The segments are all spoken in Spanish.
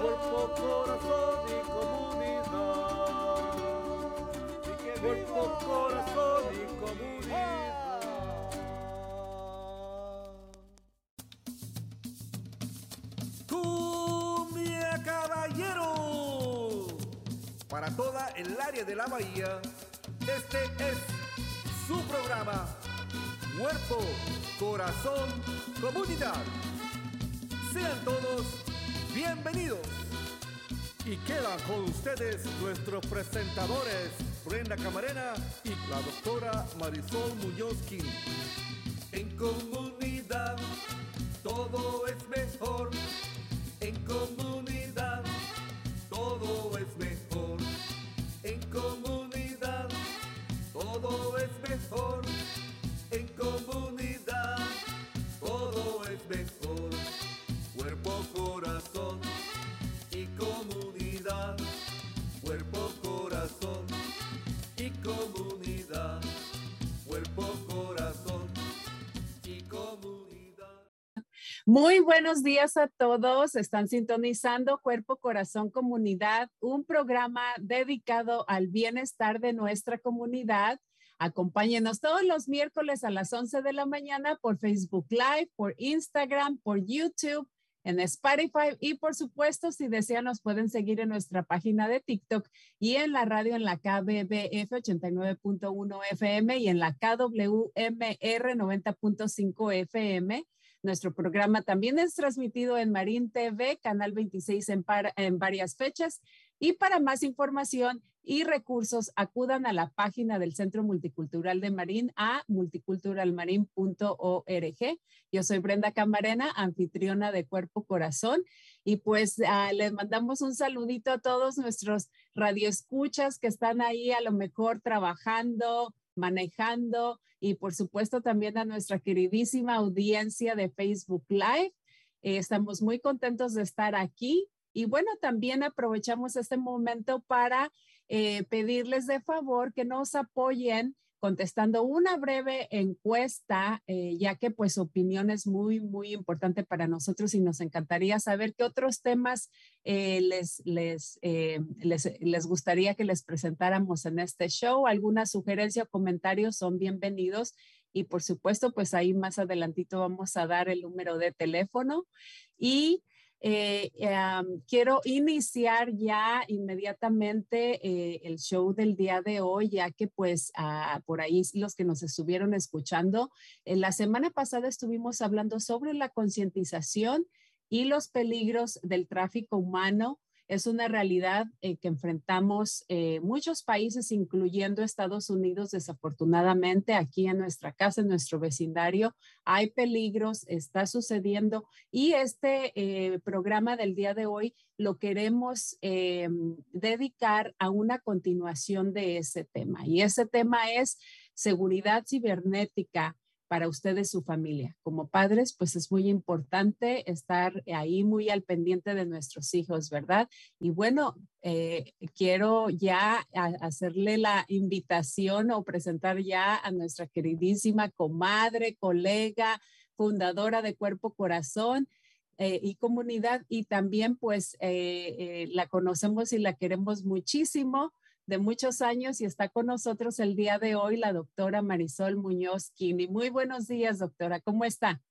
Cuerpo, corazón y comunidad. Cuerpo, corazón y comunidad. Cumbia Caballero. Para toda el área de la bahía, este es su programa. Cuerpo, corazón, comunidad. Sean todos bienvenidos. Y quedan con ustedes nuestros presentadores, Brenda Camarena y la doctora Marisol Muñoz. En comunidad Muy buenos días a todos. Están sintonizando Cuerpo, Corazón, Comunidad, un programa dedicado al bienestar de nuestra comunidad. Acompáñenos todos los miércoles a las 11 de la mañana por Facebook Live, por Instagram, por YouTube, en Spotify y por supuesto, si desean, nos pueden seguir en nuestra página de TikTok y en la radio en la KBBF 89.1 FM y en la KWMR 90.5 FM. Nuestro programa también es transmitido en Marín TV, Canal 26 en, varias fechas. Y para más información y recursos, acudan a la página del Centro Multicultural de Marín a multiculturalmarin.org. Yo soy Brenda Camarena, anfitriona de Cuerpo Corazón. Y pues ah, les mandamos un saludito a todos nuestros radioescuchas que están ahí a lo mejor trabajando, manejando y por supuesto también a nuestra queridísima audiencia de Facebook Live. Eh, estamos muy contentos de estar aquí y bueno, también aprovechamos este momento para eh, pedirles de favor que nos apoyen contestando una breve encuesta, eh, ya que pues su opinión es muy, muy importante para nosotros y nos encantaría saber qué otros temas eh, les, les, eh, les, les gustaría que les presentáramos en este show. Alguna sugerencia o comentario son bienvenidos. Y por supuesto pues ahí más adelantito vamos a dar el número de teléfono. Y eh, quiero iniciar ya inmediatamente eh, el show del día de hoy, ya que pues ah, por ahí los que nos estuvieron escuchando, en la semana pasada estuvimos hablando sobre la concientización y los peligros del tráfico humano. Es una realidad eh, que enfrentamos eh, muchos países, incluyendo Estados Unidos, desafortunadamente, aquí en nuestra casa, en nuestro vecindario, hay peligros, está sucediendo y este eh, programa del día de hoy lo queremos eh, dedicar a una continuación de ese tema. Y ese tema es seguridad cibernética para ustedes, su familia. Como padres, pues es muy importante estar ahí muy al pendiente de nuestros hijos, ¿verdad? Y bueno, eh, quiero ya hacerle la invitación o presentar ya a nuestra queridísima comadre, colega, fundadora de Cuerpo Corazón, eh, y comunidad y también pues eh, eh, la conocemos y la queremos muchísimo de muchos años y está con nosotros el día de hoy la doctora Marisol Muñoz Kini. Muy buenos días, doctora. ¿Cómo está?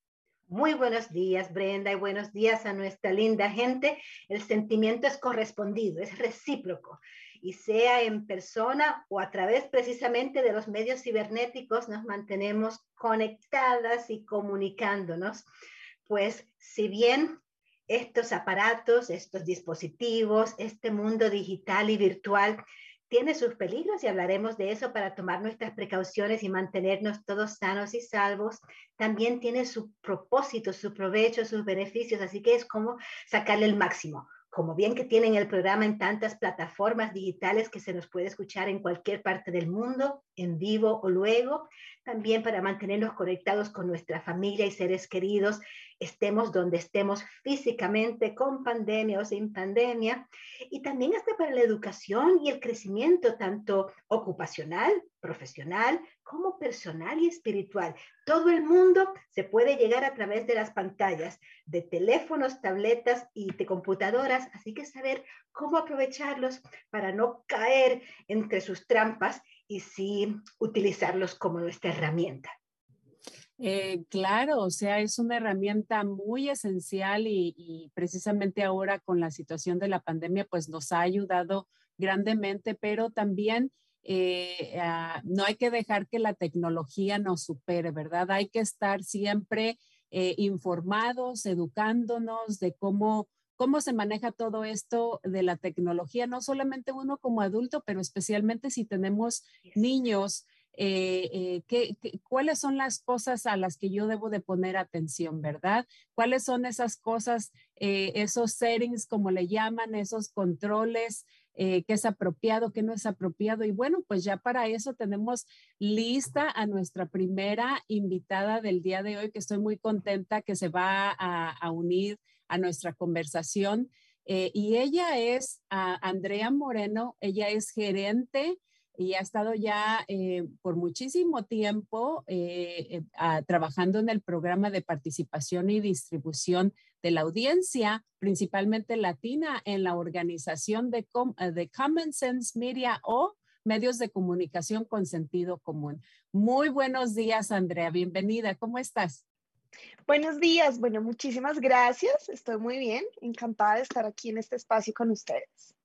Muy buenos días, Brenda, y buenos días a nuestra linda gente. El sentimiento es correspondido, es recíproco, y sea en persona o a través precisamente de los medios cibernéticos, nos mantenemos conectadas y comunicándonos. Pues si bien estos aparatos, estos dispositivos, este mundo digital y virtual tiene sus peligros y hablaremos de eso para tomar nuestras precauciones y mantenernos todos sanos y salvos, también tiene su propósito, su provecho, sus beneficios, así que es como sacarle el máximo. como bien que tienen el programa en tantas plataformas digitales que se nos puede escuchar en cualquier parte del mundo, en vivo o luego, también para mantenernos conectados con nuestra familia y seres queridos, estemos donde estemos físicamente, con pandemia o sin pandemia, y también hasta para la educación y el crecimiento tanto ocupacional, profesional, como personal y espiritual. Todo el mundo se puede llegar a través de las pantallas de teléfonos, tabletas y de computadoras, así que saber cómo aprovecharlos para no caer entre sus trampas y sí utilizarlos como nuestra herramienta. Eh, claro, o sea, es una herramienta muy esencial y, precisamente ahora con la situación de la pandemia, pues nos ha ayudado grandemente, pero también eh, ah, no hay que dejar que la tecnología nos supere, ¿verdad? Hay que estar siempre eh, informados, educándonos de cómo cómo se maneja todo esto de la tecnología, no solamente uno como adulto, pero especialmente si tenemos niños. Eh, eh, cuáles son las cosas a las que yo debo de poner atención, ¿verdad? ¿Cuáles son esas cosas, eh, esos settings, como le llaman, esos controles, qué es apropiado, qué no es apropiado? Y bueno, pues ya para eso tenemos lista a nuestra primera invitada del día de hoy, que estoy muy contenta que se va a unir a nuestra conversación. Eh, y ella es Andrea Moreno, ella es gerente y ha estado ya eh, por muchísimo tiempo eh, trabajando en el programa de participación y distribución de la audiencia, principalmente latina, en la organización de, de Common Sense Media o medios de comunicación con sentido común. Muy buenos días, Andrea. Bienvenida. ¿Cómo estás? Buenos días, bueno, muchísimas gracias, estoy muy bien, encantada de estar aquí en este espacio con ustedes.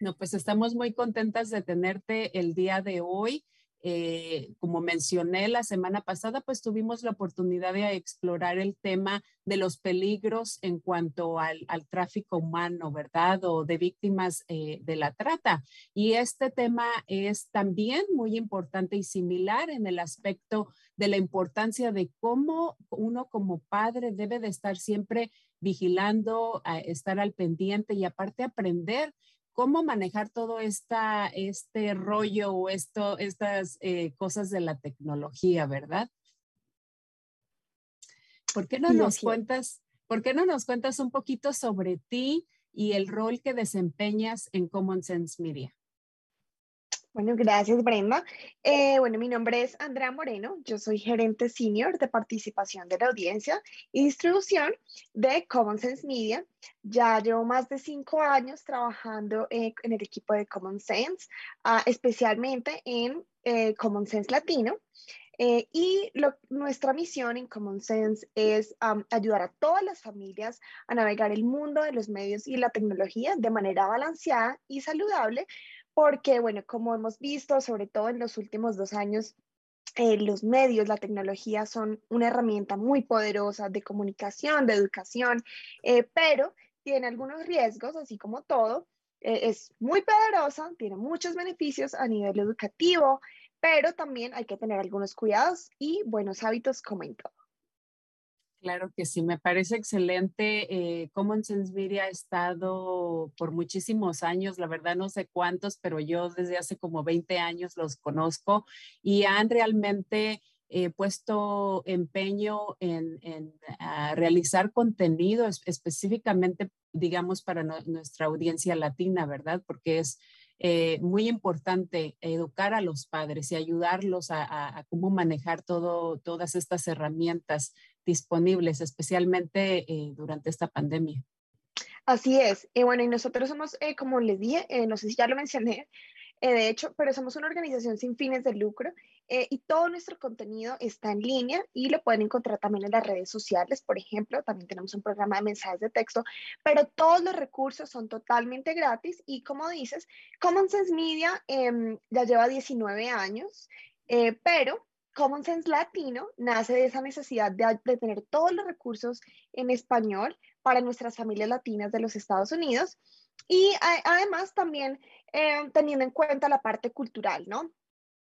No, pues estamos muy contentas de tenerte el día de hoy. Eh, como mencioné la semana pasada, pues tuvimos la oportunidad de explorar el tema de los peligros en cuanto al, tráfico humano, ¿verdad? O de víctimas eh, de la trata. Y este tema es también muy importante y similar en el aspecto de la importancia de cómo uno como padre debe de estar siempre vigilando, estar al pendiente y aparte aprender cómo manejar todo esta, este rollo o esto, estas eh, cosas de la tecnología, ¿verdad? ¿Por qué no nos cuentas, por qué no nos cuentas un poquito sobre ti y el rol que desempeñas en Common Sense Media? Bueno, gracias Brenda. Eh, bueno, mi nombre es Andrea Moreno, yo soy gerente senior de participación de la audiencia y distribución de Common Sense Media. Ya llevo más de cinco años trabajando eh, en el equipo de Common Sense, ah, especialmente en eh, Common Sense Latino. y nuestra misión en Common Sense es ayudar a todas las familias a navegar el mundo de los medios y la tecnología de manera balanceada y saludable porque, bueno, como hemos visto, sobre todo en los últimos dos años, eh, los medios, la tecnología son una herramienta muy poderosa de comunicación, de educación, eh, pero tiene algunos riesgos, así como todo. Eh, es muy poderosa, tiene muchos beneficios a nivel educativo, pero también hay que tener algunos cuidados y buenos hábitos como en todo. Claro que sí, me parece excelente. Eh, Common Sense Media ha estado por muchísimos años, la verdad no sé cuántos, pero yo desde hace como 20 años los conozco y han realmente eh, puesto empeño en, realizar contenido específicamente, digamos, para nuestra audiencia latina, ¿verdad? Porque es eh, muy importante educar a los padres y ayudarlos a, a, cómo manejar todo, todas estas herramientas disponibles, especialmente eh, durante esta pandemia. Así es. Y bueno, y nosotros somos, eh, como les dije, eh, no sé si ya lo mencioné, de hecho, pero somos una organización sin fines de lucro y todo nuestro contenido está en línea y lo pueden encontrar también en las redes sociales, por ejemplo, también tenemos un programa de mensajes de texto, pero todos los recursos son totalmente gratis y como dices, Common Sense Media em, ya lleva 19 años, pero Common Sense Latino nace de esa necesidad de, tener todos los recursos en español para nuestras familias latinas de los Estados Unidos y además también eh, teniendo en cuenta la parte cultural, ¿no?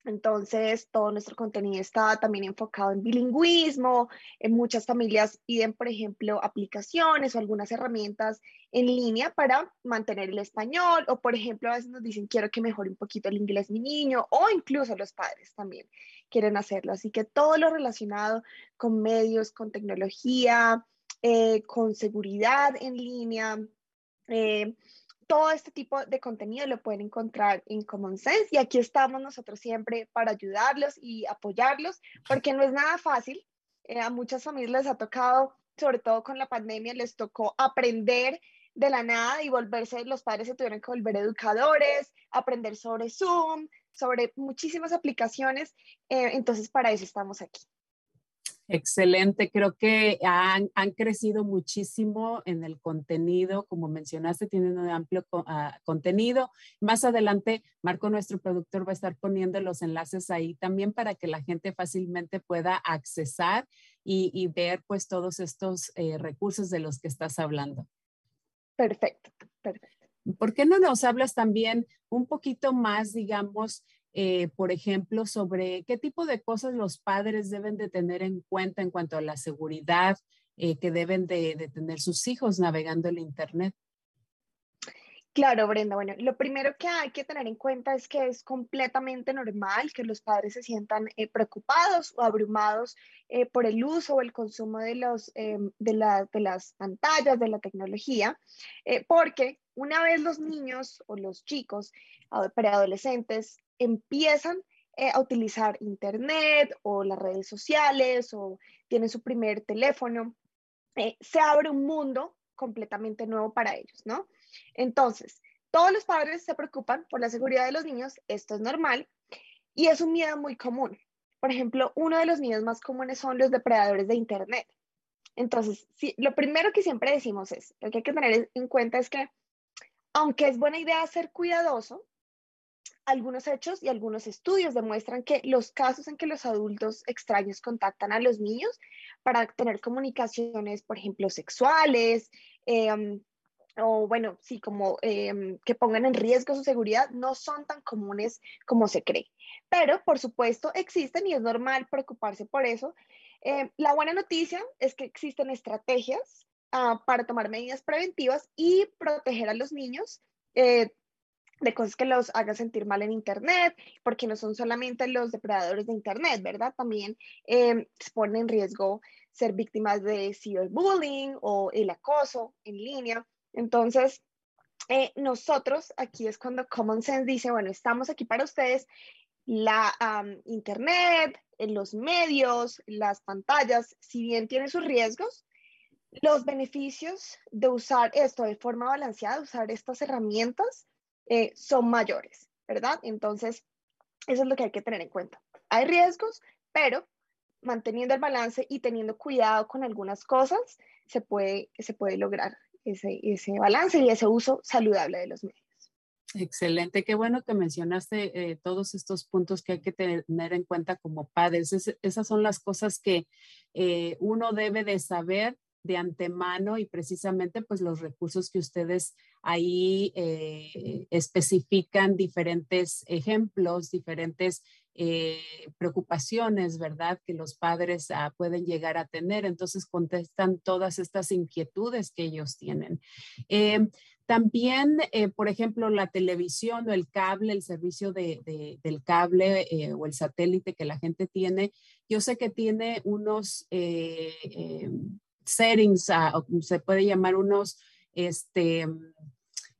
Entonces, todo nuestro contenido está también enfocado en bilingüismo. En muchas familias piden, por ejemplo, aplicaciones o algunas herramientas en línea para mantener el español. O, por ejemplo, a veces nos dicen, quiero que mejore un poquito el inglés mi niño. O incluso los padres también quieren hacerlo. Así que todo lo relacionado con medios, con tecnología, eh, con seguridad en línea. Eh, todo este tipo de contenido lo pueden encontrar en Common Sense y aquí estamos nosotros siempre para ayudarlos y apoyarlos porque no es nada fácil. Eh, a muchas familias les ha tocado, sobre todo con la pandemia, les tocó aprender de la nada y volverse, los padres se tuvieron que volver educadores, aprender sobre Zoom, sobre muchísimas aplicaciones. Eh, entonces, para eso estamos aquí. Excelente, creo que han, crecido muchísimo en el contenido, como mencionaste, tienen un amplio ah, contenido. Más adelante, Marco, nuestro productor, va a estar poniendo los enlaces ahí también para que la gente fácilmente pueda accesar y, ver pues todos estos eh, recursos de los que estás hablando. Perfecto, perfecto. ¿Por qué no nos hablas también un poquito más, digamos, eh, por ejemplo, sobre qué tipo de cosas los padres deben de tener en cuenta en cuanto a la seguridad eh, que deben de, de, tener sus hijos navegando el Internet. Claro, Brenda. Bueno, lo primero que hay que tener en cuenta es que es completamente normal que los padres se sientan eh, preocupados o abrumados por el uso o el consumo de, los, de, de, las pantallas, de la tecnología, porque una vez los niños o los chicos preadolescentes empiezan eh, a utilizar Internet o las redes sociales o tienen su primer teléfono, eh, se abre un mundo completamente nuevo para ellos, ¿no? Entonces, todos los padres se preocupan por la seguridad de los niños, esto es normal y es un miedo muy común. Por ejemplo, uno de los miedos más comunes son los depredadores de Internet. Entonces, lo primero que siempre decimos es, lo que hay que tener en cuenta es que, aunque es buena idea ser cuidadoso, algunos hechos y algunos estudios demuestran que los casos en que los adultos extraños contactan a los niños para tener comunicaciones, por ejemplo, sexuales, em, o bueno, sí, como em, que pongan en riesgo su seguridad, no son tan comunes como se cree. Pero, por supuesto, existen y es normal preocuparse por eso. Em, la buena noticia es que existen estrategias ah, para tomar medidas preventivas y proteger a los niños eh, de cosas que los hagan sentir mal en Internet, porque no son solamente los depredadores de Internet, ¿verdad? También eh, ponen en riesgo ser víctimas de ciberbullying o el acoso en línea. Entonces, eh, nosotros aquí es cuando Common Sense dice, bueno, estamos aquí para ustedes. La Internet, los medios, las pantallas, si bien tienen sus riesgos, los beneficios de usar esto de forma balanceada, usar estas herramientas, eh, son mayores, ¿verdad? Entonces, eso es lo que hay que tener en cuenta. Hay riesgos, pero manteniendo el balance y teniendo cuidado con algunas cosas, se puede, se puede lograr ese, ese balance y ese uso saludable de los medios. Excelente, qué bueno que mencionaste eh, todos estos puntos que hay que tener en cuenta como padres. esas son las cosas que eh, uno debe de saber de antemano y precisamente pues los recursos que ustedes ahí eh, especifican diferentes ejemplos, diferentes eh, preocupaciones, ¿verdad? Que los padres ah, pueden llegar a tener. Entonces contestan todas estas inquietudes que ellos tienen. Eh, también, por ejemplo, la televisión o el cable, el servicio de, del cable o el satélite que la gente tiene, yo sé que tiene unos settings, ah, se puede llamar unos, este,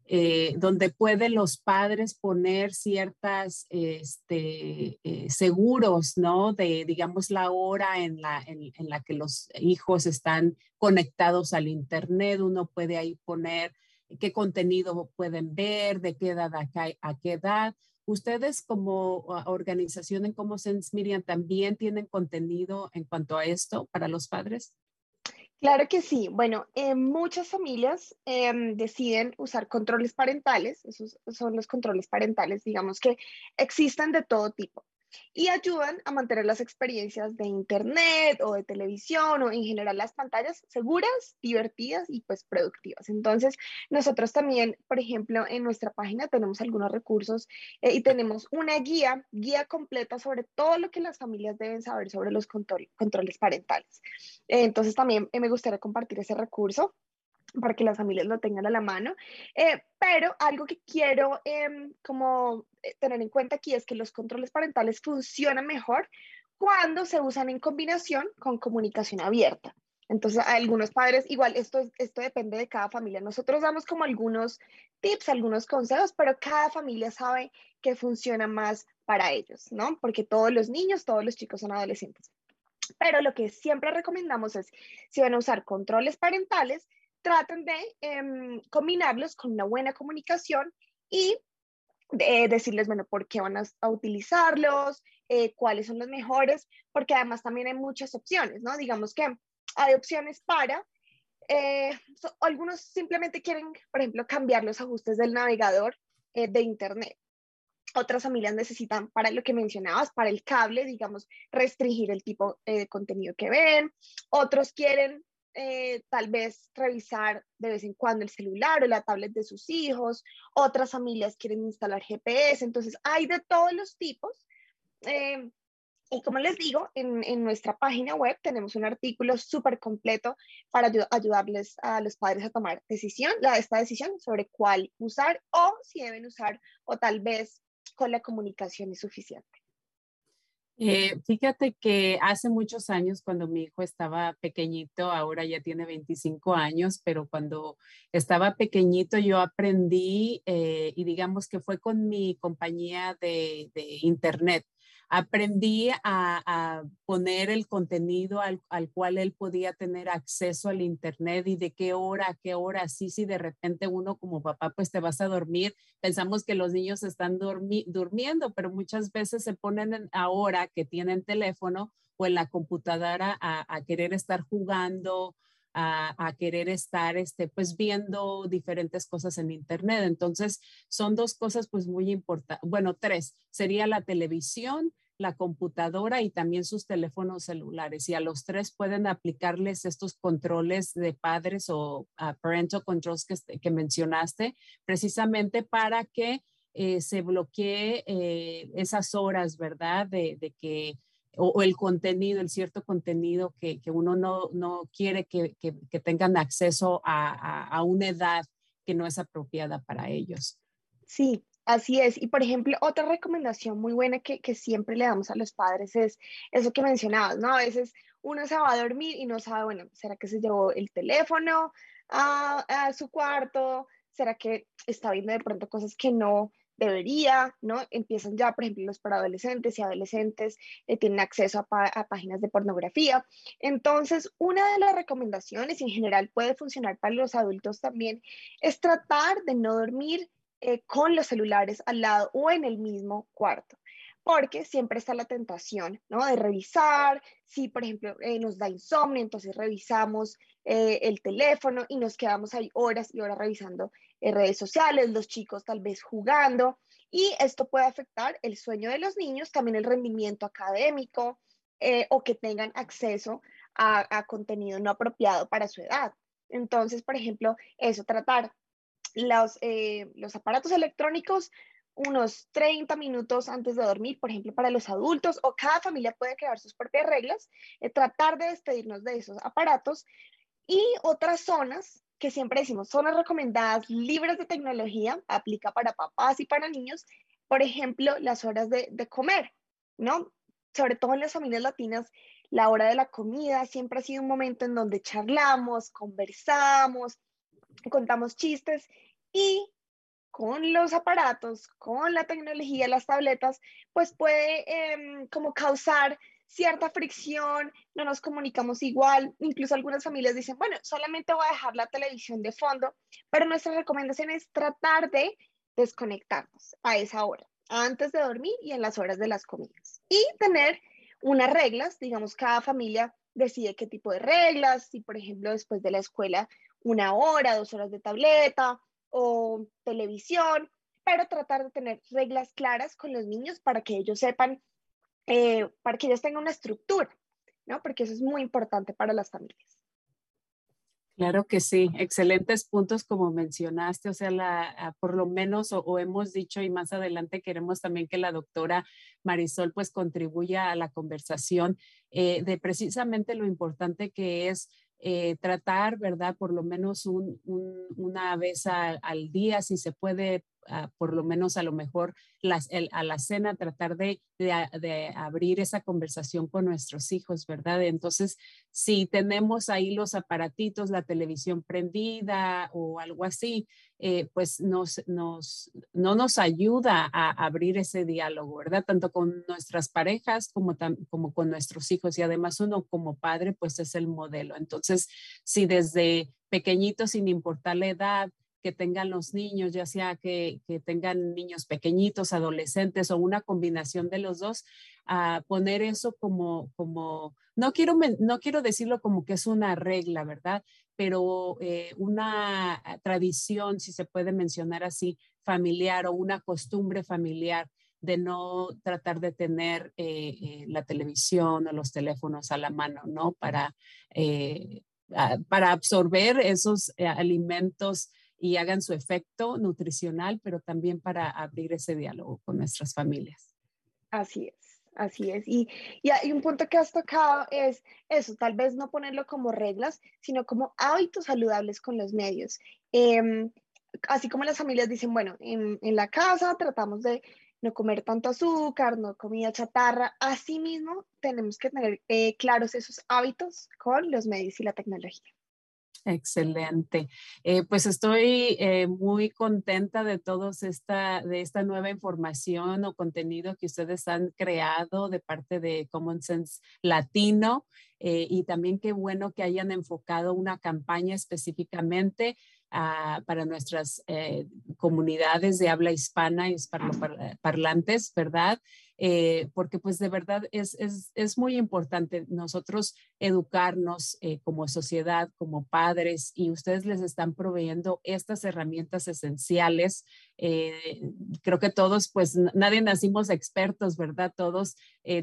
eh, donde pueden los padres poner ciertas este, eh, seguros, ¿no? De, digamos, la hora en la, en, la que los hijos están conectados al Internet. Uno puede ahí poner qué contenido pueden ver, de qué edad a a qué edad. Ustedes como organización en Como Sense Miriam también tienen contenido en cuanto a esto para los padres? Claro que sí. Bueno, muchas familias em, deciden usar controles parentales, esos son los controles parentales, digamos que existen de todo tipo. Y ayudan a mantener las experiencias de internet o de televisión o en general las pantallas seguras, divertidas y pues productivas. Entonces, nosotros también, por ejemplo, en nuestra página tenemos algunos recursos eh, y tenemos una guía, guía completa sobre todo lo que las familias deben saber sobre los controles parentales. entonces, también me gustaría compartir ese recurso para que las familias lo tengan a la mano. Eh, pero algo que quiero em, como eh, tener en cuenta aquí es que los controles parentales funcionan mejor cuando se usan en combinación con comunicación abierta. Entonces, algunos padres, igual, esto, esto depende de cada familia. Nosotros damos como algunos tips, algunos consejos, pero cada familia sabe que funciona más para ellos, ¿no? Porque todos los niños, todos los chicos son adolescentes. Pero lo que siempre recomendamos es, si van a usar controles parentales, traten de em, combinarlos con una buena comunicación y de decirles, bueno, por qué van a, utilizarlos, eh, cuáles son los mejores, porque además también hay muchas opciones, ¿no? Digamos que hay opciones para, eh, algunos simplemente quieren, por ejemplo, cambiar los ajustes del navegador eh, de Internet. Otras familias necesitan, para lo que mencionabas, para el cable, digamos, restringir el tipo de contenido que ven. Otros quieren eh, tal vez revisar de vez en cuando el celular o la tablet de sus hijos, otras familias quieren instalar GPS, entonces hay de todos los tipos. Eh, y como les digo, en, en, nuestra página web tenemos un artículo súper completo para ayudarles a los padres a tomar decisión, la, esta decisión sobre cuál usar o si deben usar o tal vez con la comunicación es suficiente. Eh, fíjate que hace muchos años, cuando mi hijo estaba pequeñito, ahora ya tiene 25 años, pero cuando estaba pequeñito yo aprendí eh, y digamos que fue con mi compañía de, de internet aprendí a, poner el contenido al, cual él podía tener acceso al Internet y de qué hora a qué hora. Sí, sí, de repente uno como papá pues te vas a dormir. Pensamos que los niños están durmiendo, pero muchas veces se ponen ahora que tienen teléfono o en la computadora a, querer estar jugando. A, a, querer estar este, pues viendo diferentes cosas en internet. Entonces, son dos cosas pues muy importantes. Bueno, tres. Sería la televisión, la computadora y también sus teléfonos celulares. Y a los tres pueden aplicarles estos controles de padres o uh, parental controls que, que, mencionaste, precisamente para que eh, se bloquee eh, esas horas, ¿verdad? De, que, o, el contenido, el cierto contenido que, que uno no, no quiere que, que tengan acceso a, a una edad que no es apropiada para ellos. Sí, Así es. Y por ejemplo, otra recomendación muy buena que, siempre le damos a los padres es eso que mencionabas, ¿no? A veces uno se va a dormir y no sabe, bueno, ¿será que se llevó el teléfono a, su cuarto? ¿Será que está viendo de pronto cosas que no debería, ¿no? Empiezan ya, por ejemplo, los para adolescentes y adolescentes eh, tienen acceso a, a, páginas de pornografía. Entonces, una de las recomendaciones, y en general puede funcionar para los adultos también, es tratar de no dormir eh, con los celulares al lado o en el mismo cuarto, porque siempre está la tentación, ¿no? De revisar, si por ejemplo eh, nos da insomnio, entonces revisamos eh, el teléfono y nos quedamos ahí horas y horas revisando redes sociales, los chicos tal vez jugando, y esto puede afectar el sueño de los niños, también el rendimiento académico o que tengan acceso a contenido no apropiado para su edad. Entonces, por ejemplo, eso, tratar los, eh, los aparatos electrónicos unos 30 minutos antes de dormir, por ejemplo, para los adultos, o cada familia puede crear sus propias reglas, eh, tratar de despedirnos de esos aparatos. Y otras zonas que siempre decimos, zonas recomendadas, libres de tecnología, aplica para papás y para niños, por ejemplo, las horas de, de comer, ¿no? Sobre todo en las familias latinas, la hora de la comida siempre ha sido un momento en donde charlamos, conversamos, contamos chistes y con los aparatos, con la tecnología, las tabletas, pues puede em, como causar cierta fricción, no nos comunicamos igual, incluso algunas familias dicen, bueno, solamente voy a dejar la televisión de fondo, pero nuestra recomendación es tratar de desconectarnos a esa hora, antes de dormir y en las horas de las comidas. Y tener unas reglas, digamos, cada familia decide qué tipo de reglas, si por ejemplo después de la escuela una hora, dos horas de tableta o televisión, pero tratar de tener reglas claras con los niños para que ellos sepan eh, para que ellos tengan una estructura, ¿no? Porque eso es muy importante para las familias. Claro que sí, excelentes puntos como mencionaste, o sea, la, ah, por lo menos o, hemos dicho y más adelante queremos también que la doctora Marisol pues contribuya a la conversación eh, de precisamente lo importante que es eh, tratar, ¿verdad? Por lo menos una vez al día, si se puede, por lo menos a lo mejor a la cena, tratar de, abrir esa conversación con nuestros hijos, ¿verdad? Entonces, si tenemos ahí los aparatitos, la televisión prendida o algo así, eh, pues no nos ayuda a abrir ese diálogo, ¿verdad? Tanto con nuestras parejas como, como con nuestros hijos y además uno como padre, pues es el modelo. Entonces, si desde pequeñito, sin importar la edad, que tengan los niños, ya sea que, tengan niños pequeñitos, adolescentes o una combinación de los dos, a poner eso como, como no, quiero, no quiero decirlo como que es una regla, ¿verdad? Pero eh, una tradición, si se puede mencionar así, familiar o una costumbre familiar de no tratar de tener eh, eh, la televisión o los teléfonos a la mano, ¿no? Para, para absorber esos alimentos y hagan su efecto nutricional, pero también para abrir ese diálogo con nuestras familias. Así es, así es. Y, y hay un punto que has tocado es eso, tal vez no ponerlo como reglas, sino como hábitos saludables con los medios. Em, así como las familias dicen, bueno, en, en, la casa tratamos de no comer tanto azúcar, no comida chatarra, así mismo tenemos que tener eh, claros esos hábitos con los medios y la tecnología. Excelente. Eh, pues estoy eh, muy contenta de todos esta, de esta nueva información o contenido que ustedes han creado de parte de Common Sense Latino eh, y también qué bueno que hayan enfocado una campaña específicamente ah, para nuestras comunidades de habla hispana y parlantes, ¿verdad? Eh, porque pues de verdad es, es, es muy importante nosotros educarnos eh, como sociedad, como padres, y ustedes les están proveyendo estas herramientas esenciales. Eh, creo que todos, pues nadie nacimos expertos, ¿verdad? Todos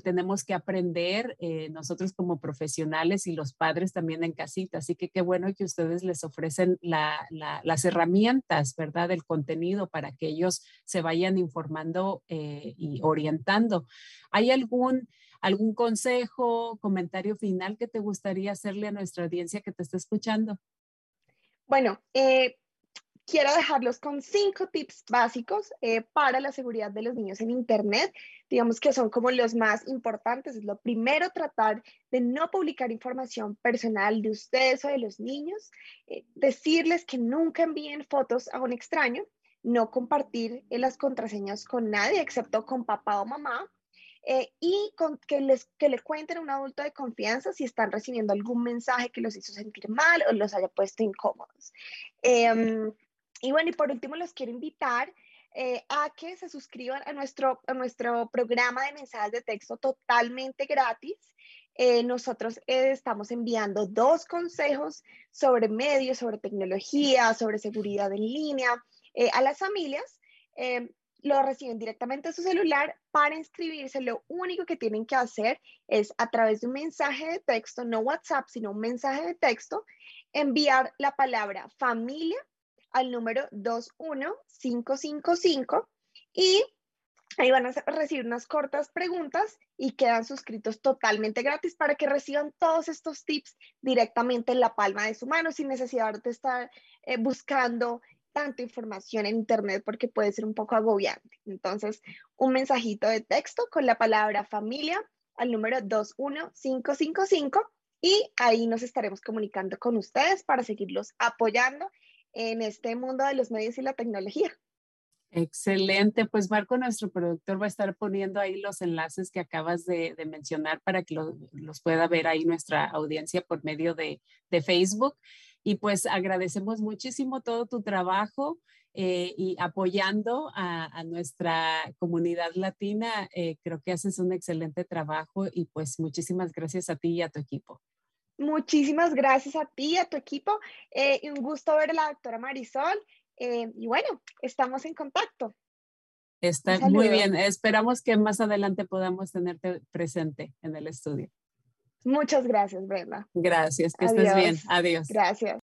tenemos que aprender, nosotros como profesionales y los padres también en casita. Así que qué bueno que ustedes les ofrecen la, las herramientas, ¿verdad? El contenido para que ellos se vayan informando y orientando ¿Hay algún, algún consejo, comentario final que te gustaría hacerle a nuestra audiencia que te está escuchando? Bueno, eh, quiero dejarlos con cinco tips básicos eh, para la seguridad de los niños en Internet. Digamos que son como los más importantes. Lo primero, tratar de no publicar información personal de ustedes o de los niños. Eh, decirles que nunca envíen fotos a un extraño no compartir eh, las contraseñas con nadie, excepto con papá o mamá, eh, y con que les que le cuenten a un adulto de confianza si están recibiendo algún mensaje que los hizo sentir mal o los haya puesto incómodos. Em, y bueno, y por último los quiero invitar eh, a que se suscriban a nuestro, a nuestro programa de mensajes de texto totalmente gratis. nosotros estamos enviando dos consejos sobre medios, sobre tecnología, sobre seguridad en línea, eh, a las familias, eh, lo reciben directamente a su celular. Para inscribirse, lo único que tienen que hacer es a través de un mensaje de texto, no WhatsApp, sino un mensaje de texto, enviar la palabra familia al número 21555 y ahí van a recibir unas cortas preguntas y quedan suscritos totalmente gratis para que reciban todos estos tips directamente en la palma de su mano sin necesidad de estar eh, buscando tanta información en Internet porque puede ser un poco agobiante. Entonces, un mensajito de texto con la palabra familia al número 21555 y ahí nos estaremos comunicando con ustedes para seguirlos apoyando en este mundo de los medios y la tecnología. Excelente, pues Marco, nuestro productor, va a estar poniendo ahí los enlaces que acabas de, mencionar para que los pueda ver ahí nuestra audiencia por medio de, Facebook. Y pues agradecemos muchísimo todo tu trabajo eh, y apoyando a, nuestra comunidad latina. Eh, creo que haces un excelente trabajo y pues muchísimas gracias a ti y a tu equipo. Muchísimas gracias a ti y a tu equipo. Eh, y un gusto ver a la doctora Marisol. y bueno, estamos en contacto. Está muy bien. Esperamos que más adelante podamos tenerte presente en el estudio. Muchas gracias, Brenda. Gracias, que estés bien. Adiós. Gracias.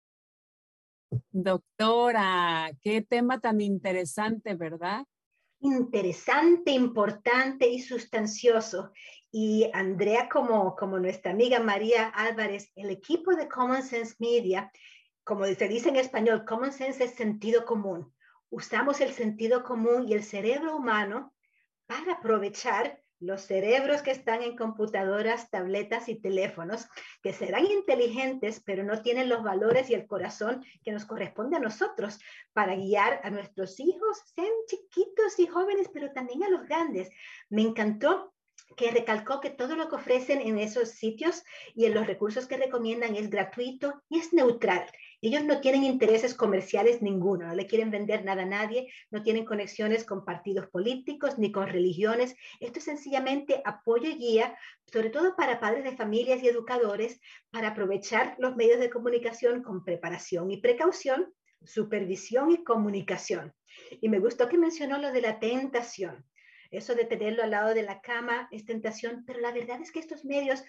Doctora, qué tema tan interesante, ¿verdad? Interesante, importante y sustancioso. Y Andrea, como, como nuestra amiga María Álvarez, el equipo de Common Sense Media, como se dice en español, Common Sense es sentido común. Usamos el sentido común y el cerebro humano para aprovechar los cerebros que están en computadoras, tabletas y teléfonos, que serán inteligentes, pero no tienen los valores y el corazón que nos corresponde a nosotros para guiar a nuestros hijos, sean chiquitos y jóvenes, pero también a los grandes. Me encantó que recalcó que todo lo que ofrecen en esos sitios y en los recursos que recomiendan es gratuito y es neutral. Ellos no tienen intereses comerciales ninguno, no le quieren vender nada a nadie, no tienen conexiones con partidos políticos ni con religiones. Esto es sencillamente apoyo y guía, sobre todo para padres de familias y educadores, para aprovechar los medios de comunicación con preparación y precaución, supervisión y comunicación. Y me gustó que mencionó lo de la tentación. Eso de tenerlo al lado de la cama es tentación, pero la verdad es que estos medios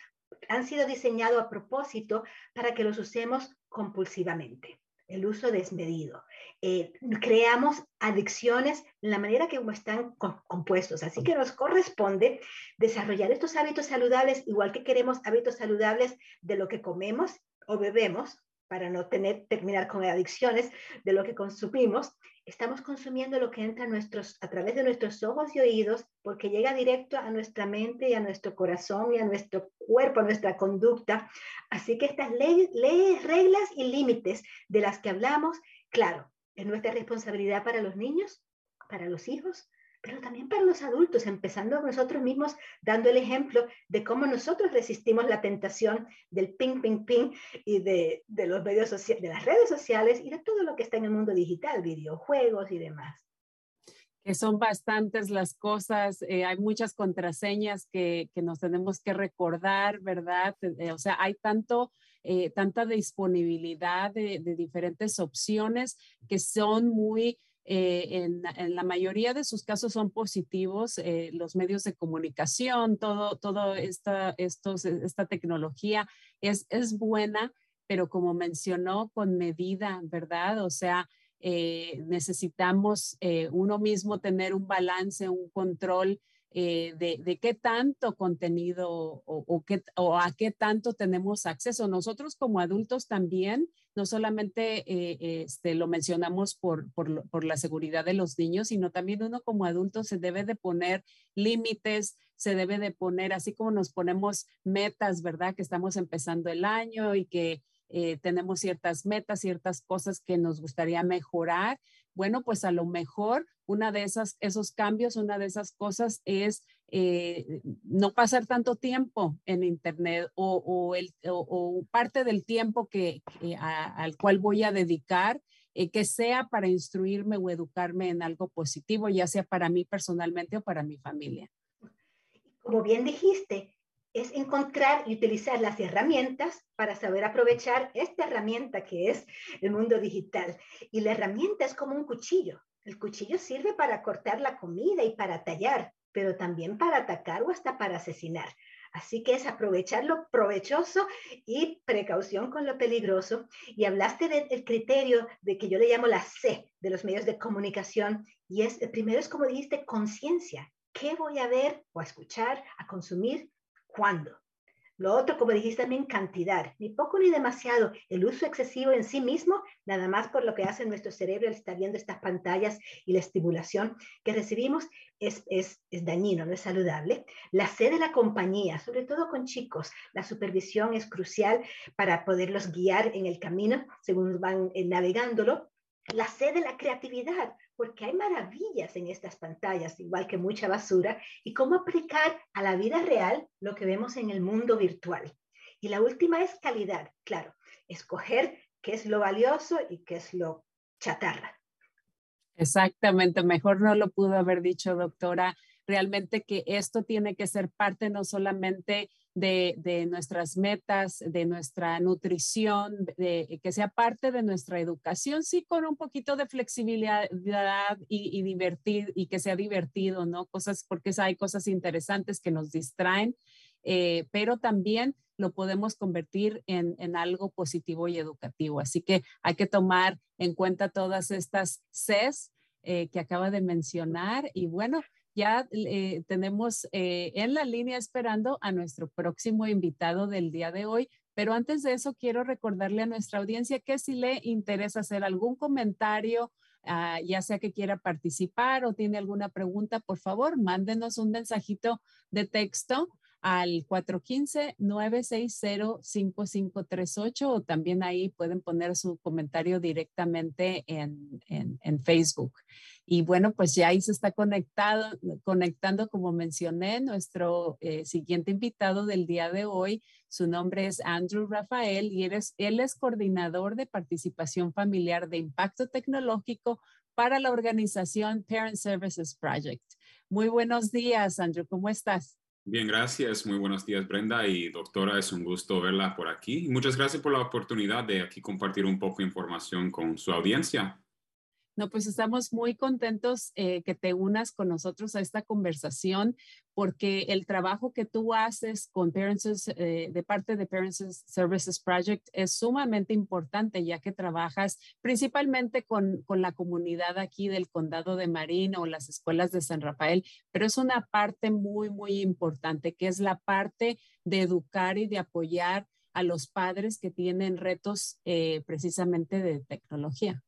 han sido diseñados a propósito para que los usemos compulsivamente el uso desmedido. Eh, creamos adicciones en la manera que están compuestos. Así que nos corresponde desarrollar estos hábitos saludables, igual que queremos hábitos saludables de lo que comemos o bebemos, para no tener, terminar con adicciones de lo que consumimos, estamos consumiendo lo que entra a, nuestros, a través de nuestros ojos y oídos porque llega directo a nuestra mente y a nuestro corazón y a nuestro cuerpo, a nuestra conducta. Así que estas leyes, leyes reglas y límites de las que hablamos, claro, es nuestra responsabilidad para los niños, para los hijos, pero también para los adultos, empezando nosotros mismos dando el ejemplo de cómo nosotros resistimos la tentación del ping, ping, ping y de, de los medios de las redes sociales y de todo lo que está en el mundo digital, videojuegos y demás. Que son bastantes las cosas, eh, hay muchas contraseñas que, que, nos tenemos que recordar, ¿verdad? Eh, o sea, hay tanto, eh, tanta disponibilidad de, de diferentes opciones que son muy eh, en, la mayoría de sus casos son positivos. Eh, los medios de comunicación, todo, todo esta, estos, esta tecnología es, es buena, pero como mencionó, con medida, ¿verdad? O sea, eh, necesitamos uno mismo tener un balance, un control de, de, qué tanto contenido o, qué, o a qué tanto tenemos acceso. Nosotros como adultos también no solamente eh, este, lo mencionamos por, por, por, la seguridad de los niños, sino también uno como adulto se debe de poner límites, se debe de poner, así como nos ponemos metas, ¿verdad? Que estamos empezando el año y que eh, tenemos ciertas metas, ciertas cosas que nos gustaría mejorar. Bueno, pues a lo mejor una de esas, esos cambios, una de esas cosas es eh, no pasar tanto tiempo en Internet o, el, parte del tiempo que, al cual voy a dedicar, eh, que sea para instruirme o educarme en algo positivo, ya sea para mí personalmente o para mi familia. Como bien dijiste, es encontrar y utilizar las herramientas para saber aprovechar esta herramienta que es el mundo digital. Y la herramienta es como un cuchillo. El cuchillo sirve para cortar la comida y para tallar, pero también para atacar o hasta para asesinar. Así que es aprovechar lo provechoso y precaución con lo peligroso. Y hablaste del criterio de que yo le llamo la C de los medios de comunicación. Y es, el primero es como dijiste, conciencia. ¿Qué voy a ver o a escuchar, a consumir? ¿Cuándo? Lo otro, como dijiste también, cantidad, ni poco ni demasiado. El uso excesivo en sí mismo, nada más por lo que hace nuestro cerebro, está viendo estas pantallas y la estimulación que recibimos, es, es, es dañino, no es saludable. La sed de la compañía, sobre todo con chicos, la supervisión es crucial para poderlos guiar en el camino según van eh, navegándolo. La sed de la creatividad, porque hay maravillas en estas pantallas, igual que mucha basura, y cómo aplicar a la vida real lo que vemos en el mundo virtual. Y la última es calidad, claro, escoger qué es lo valioso y qué es lo chatarra. Exactamente, mejor no lo pudo haber dicho, doctora. Realmente que esto tiene que ser parte no solamente de, nuestras metas, de nuestra nutrición, de, que sea parte de nuestra educación, sí, con un poquito de flexibilidad y, divertir y que sea divertido, ¿no? Cosas, porque hay cosas interesantes que nos distraen, eh, pero también lo podemos convertir en, algo positivo y educativo. Así que hay que tomar en cuenta todas estas Cs eh, que acaba de mencionar y bueno, ya eh, tenemos eh, en la línea esperando a nuestro próximo invitado del día de hoy. Pero antes de eso, quiero recordarle a nuestra audiencia que si le interesa hacer algún comentario, ah, ya sea que quiera participar o tiene alguna pregunta, por favor, mándenos un mensajito de texto al 415-960-5538 o también ahí pueden poner su comentario directamente en, en, Facebook. Y bueno, pues ya ahí se está conectado, conectando, como mencioné, nuestro eh, siguiente invitado del día de hoy. Su nombre es Andrew Rafael y él es, él es coordinador de participación familiar de impacto tecnológico para la organización Parent Services Project. Muy buenos días, Andrew. ¿Cómo estás? Bien, gracias. Muy buenos días, Brenda y doctora. Es un gusto verla por aquí. Muchas gracias por la oportunidad de aquí compartir un poco de información con su audiencia. No, pues estamos muy contentos eh, que te unas con nosotros a esta conversación porque el trabajo que tú haces con Parents, eh, de parte de Parents Services Project es sumamente importante ya que trabajas principalmente con, con la comunidad aquí del condado de Marín o las escuelas de San Rafael, pero es una parte muy, muy importante que es la parte de educar y de apoyar a los padres que tienen retos eh, precisamente de tecnología.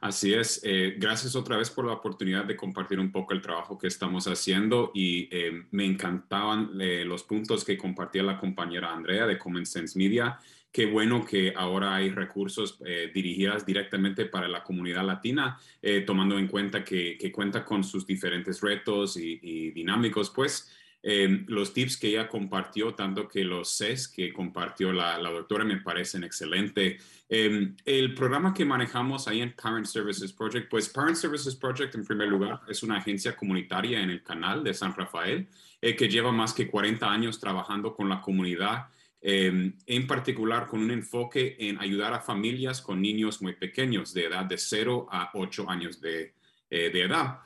Así es. Eh, gracias otra vez por la oportunidad de compartir un poco el trabajo que estamos haciendo y eh, me encantaban eh, los puntos que compartía la compañera Andrea de Common Sense Media. Qué bueno que ahora hay recursos dirigidos directamente para la comunidad latina, tomando en cuenta que, cuenta con sus diferentes retos y, y dinámicos, pues Em, los tips que ella compartió, tanto que los CES que compartió la, doctora, me parecen excelentes. Em, el programa que manejamos ahí en Parent Services Project, pues Parent Services Project, en primer lugar, es una agencia comunitaria en el canal de San Rafael eh, que lleva más que 40 años trabajando con la comunidad. Em, en particular con un enfoque en ayudar a familias con niños muy pequeños, de edad de 0 a 8 años de, eh, de edad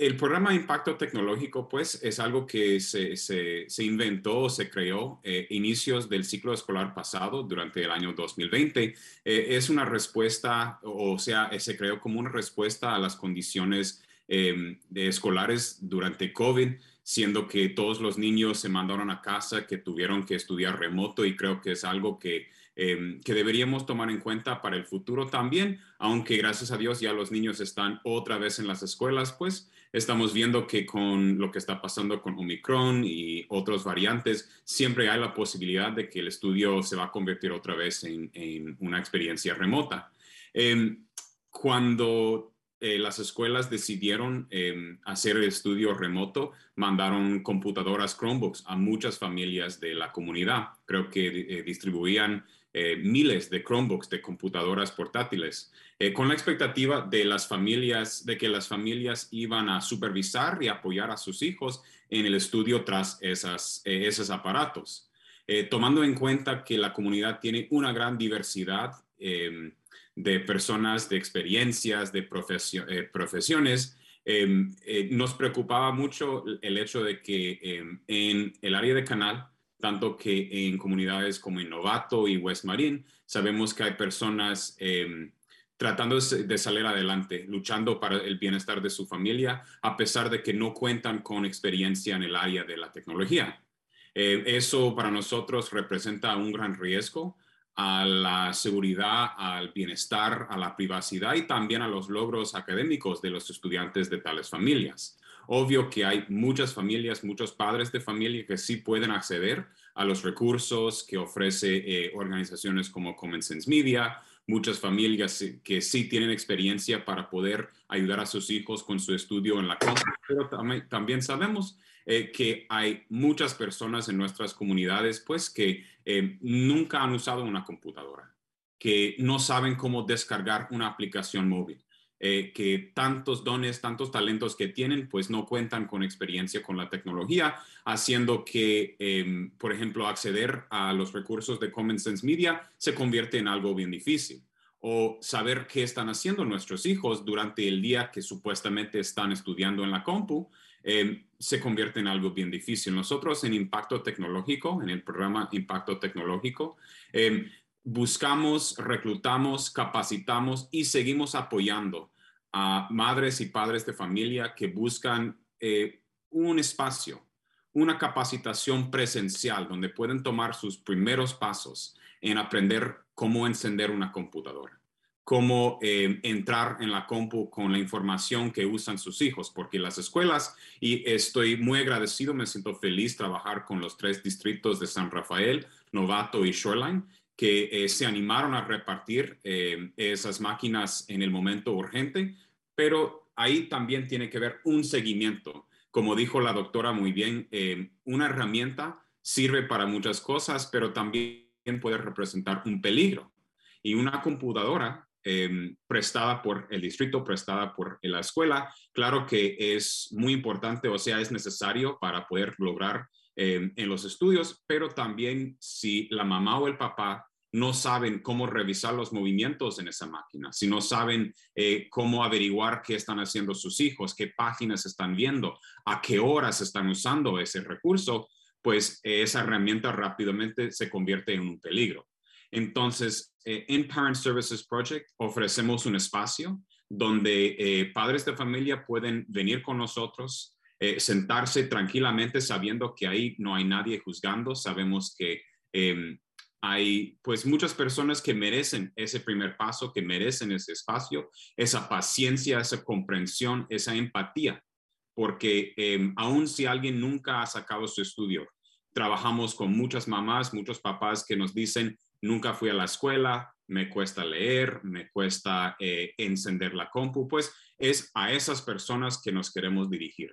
el programa de impacto tecnológico, pues, es algo que se, se, inventó, se creó eh, inicios del ciclo escolar pasado, durante el año 2020. Eh, es una respuesta, o sea, se creó como una respuesta a las condiciones em, escolares durante COVID, siendo que todos los niños se mandaron a casa, que tuvieron que estudiar remoto y creo que es algo que Em, que deberíamos tomar en cuenta para el futuro también, aunque gracias a Dios ya los niños están otra vez en las escuelas, pues estamos viendo que con lo que está pasando con Omicron y otras variantes, siempre hay la posibilidad de que el estudio se va a convertir otra vez en, una experiencia remota. Em, cuando eh, las escuelas decidieron em, hacer el estudio remoto, mandaron computadoras Chromebooks a muchas familias de la comunidad. Creo que eh, distribuían eh, miles de Chromebooks, de computadoras portátiles, eh, con la expectativa de las familias, de que las familias iban a supervisar y apoyar a sus hijos en el estudio tras esas, eh, esos aparatos. tomando en cuenta que la comunidad tiene una gran diversidad em, de personas, de experiencias, de profesiones, em, nos preocupaba mucho el hecho de que em, en el área de canal tanto que en comunidades como en Novato y West Marine sabemos que hay personas em, tratando de salir adelante, luchando para el bienestar de su familia, a pesar de que no cuentan con experiencia en el área de la tecnología. Eh, eso para nosotros representa un gran riesgo a la seguridad, al bienestar, a la privacidad y también a los logros académicos de los estudiantes de tales familias. Obvio que hay muchas familias, muchos padres de familia que sí pueden acceder a los recursos que ofrece eh, organizaciones como Common Sense Media, muchas familias que sí tienen experiencia para poder ayudar a sus hijos con su estudio en la casa, pero también, sabemos eh, que hay muchas personas en nuestras comunidades pues que eh, nunca han usado una computadora, que no saben cómo descargar una aplicación móvil eh, que tantos dones, tantos talentos que tienen, pues no cuentan con experiencia con la tecnología, haciendo que, em, por ejemplo, acceder a los recursos de Common Sense Media se convierte en algo bien difícil. O saber qué están haciendo nuestros hijos durante el día que supuestamente están estudiando en la compu, em, se convierte en algo bien difícil. Nosotros en Impacto Tecnológico, en el programa Impacto Tecnológico, em, buscamos, reclutamos, capacitamos y seguimos apoyando a madres y padres de familia que buscan eh, un espacio, una capacitación presencial donde pueden tomar sus primeros pasos en aprender cómo encender una computadora, cómo eh, entrar en la compu con la información que usan sus hijos, porque las escuelas, y estoy muy agradecido, me siento feliz trabajar con los tres distritos de San Rafael, Novato y Shoreline, que eh, se animaron a repartir eh, esas máquinas en el momento urgente, pero ahí también tiene que ver un seguimiento. Como dijo la doctora muy bien, eh, una herramienta sirve para muchas cosas, pero también puede representar un peligro. Y una computadora prestada por el distrito, prestada por la escuela, claro que es muy importante, o sea, es necesario para poder lograr en los estudios, pero también si la mamá o el papá no saben cómo revisar los movimientos en esa máquina, si no saben eh, cómo averiguar qué están haciendo sus hijos, qué páginas están viendo, a qué horas están usando ese recurso, pues eh, esa herramienta rápidamente se convierte en un peligro. Entonces, eh, en Parent Services Project ofrecemos un espacio donde padres de familia pueden venir con nosotros, sentarse tranquilamente sabiendo que ahí no hay nadie juzgando, sabemos que em, hay pues muchas personas que merecen ese primer paso, que merecen ese espacio, esa paciencia, esa comprensión, esa empatía, porque eh, aun si alguien nunca ha sacado su estudio, trabajamos con muchas mamás, muchos papás que nos dicen, nunca fui a la escuela, me cuesta leer, me cuesta eh, encender la compu, pues es a esas personas que nos queremos dirigir.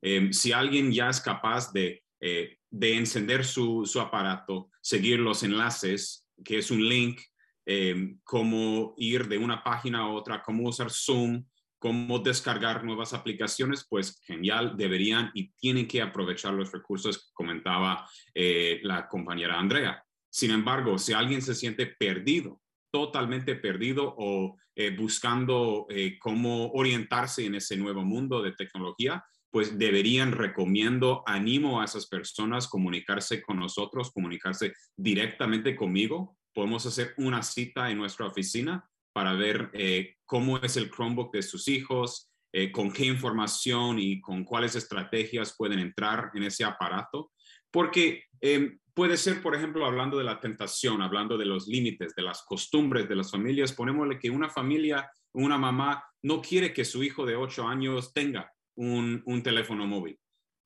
Em, si alguien ya es capaz de eh, de encender su, aparato, seguir los enlaces, que es un link, eh, cómo ir de una página a otra, cómo usar Zoom, cómo descargar nuevas aplicaciones, pues genial, deberían y tienen que aprovechar los recursos que comentaba eh, la compañera Andrea. Sin embargo, si alguien se siente perdido, totalmente perdido o buscando cómo orientarse en ese nuevo mundo de tecnología, pues deberían, recomiendo, animo a esas personas comunicarse con nosotros, comunicarse directamente conmigo. Podemos hacer una cita en nuestra oficina para ver eh, cómo es el Chromebook de sus hijos, eh, con qué información y con cuáles estrategias pueden entrar en ese aparato. Porque em, puede ser, por ejemplo, hablando de la tentación, hablando de los límites, de las costumbres de las familias, ponémosle que una familia, una mamá no quiere que su hijo de 8 años tenga un, teléfono móvil.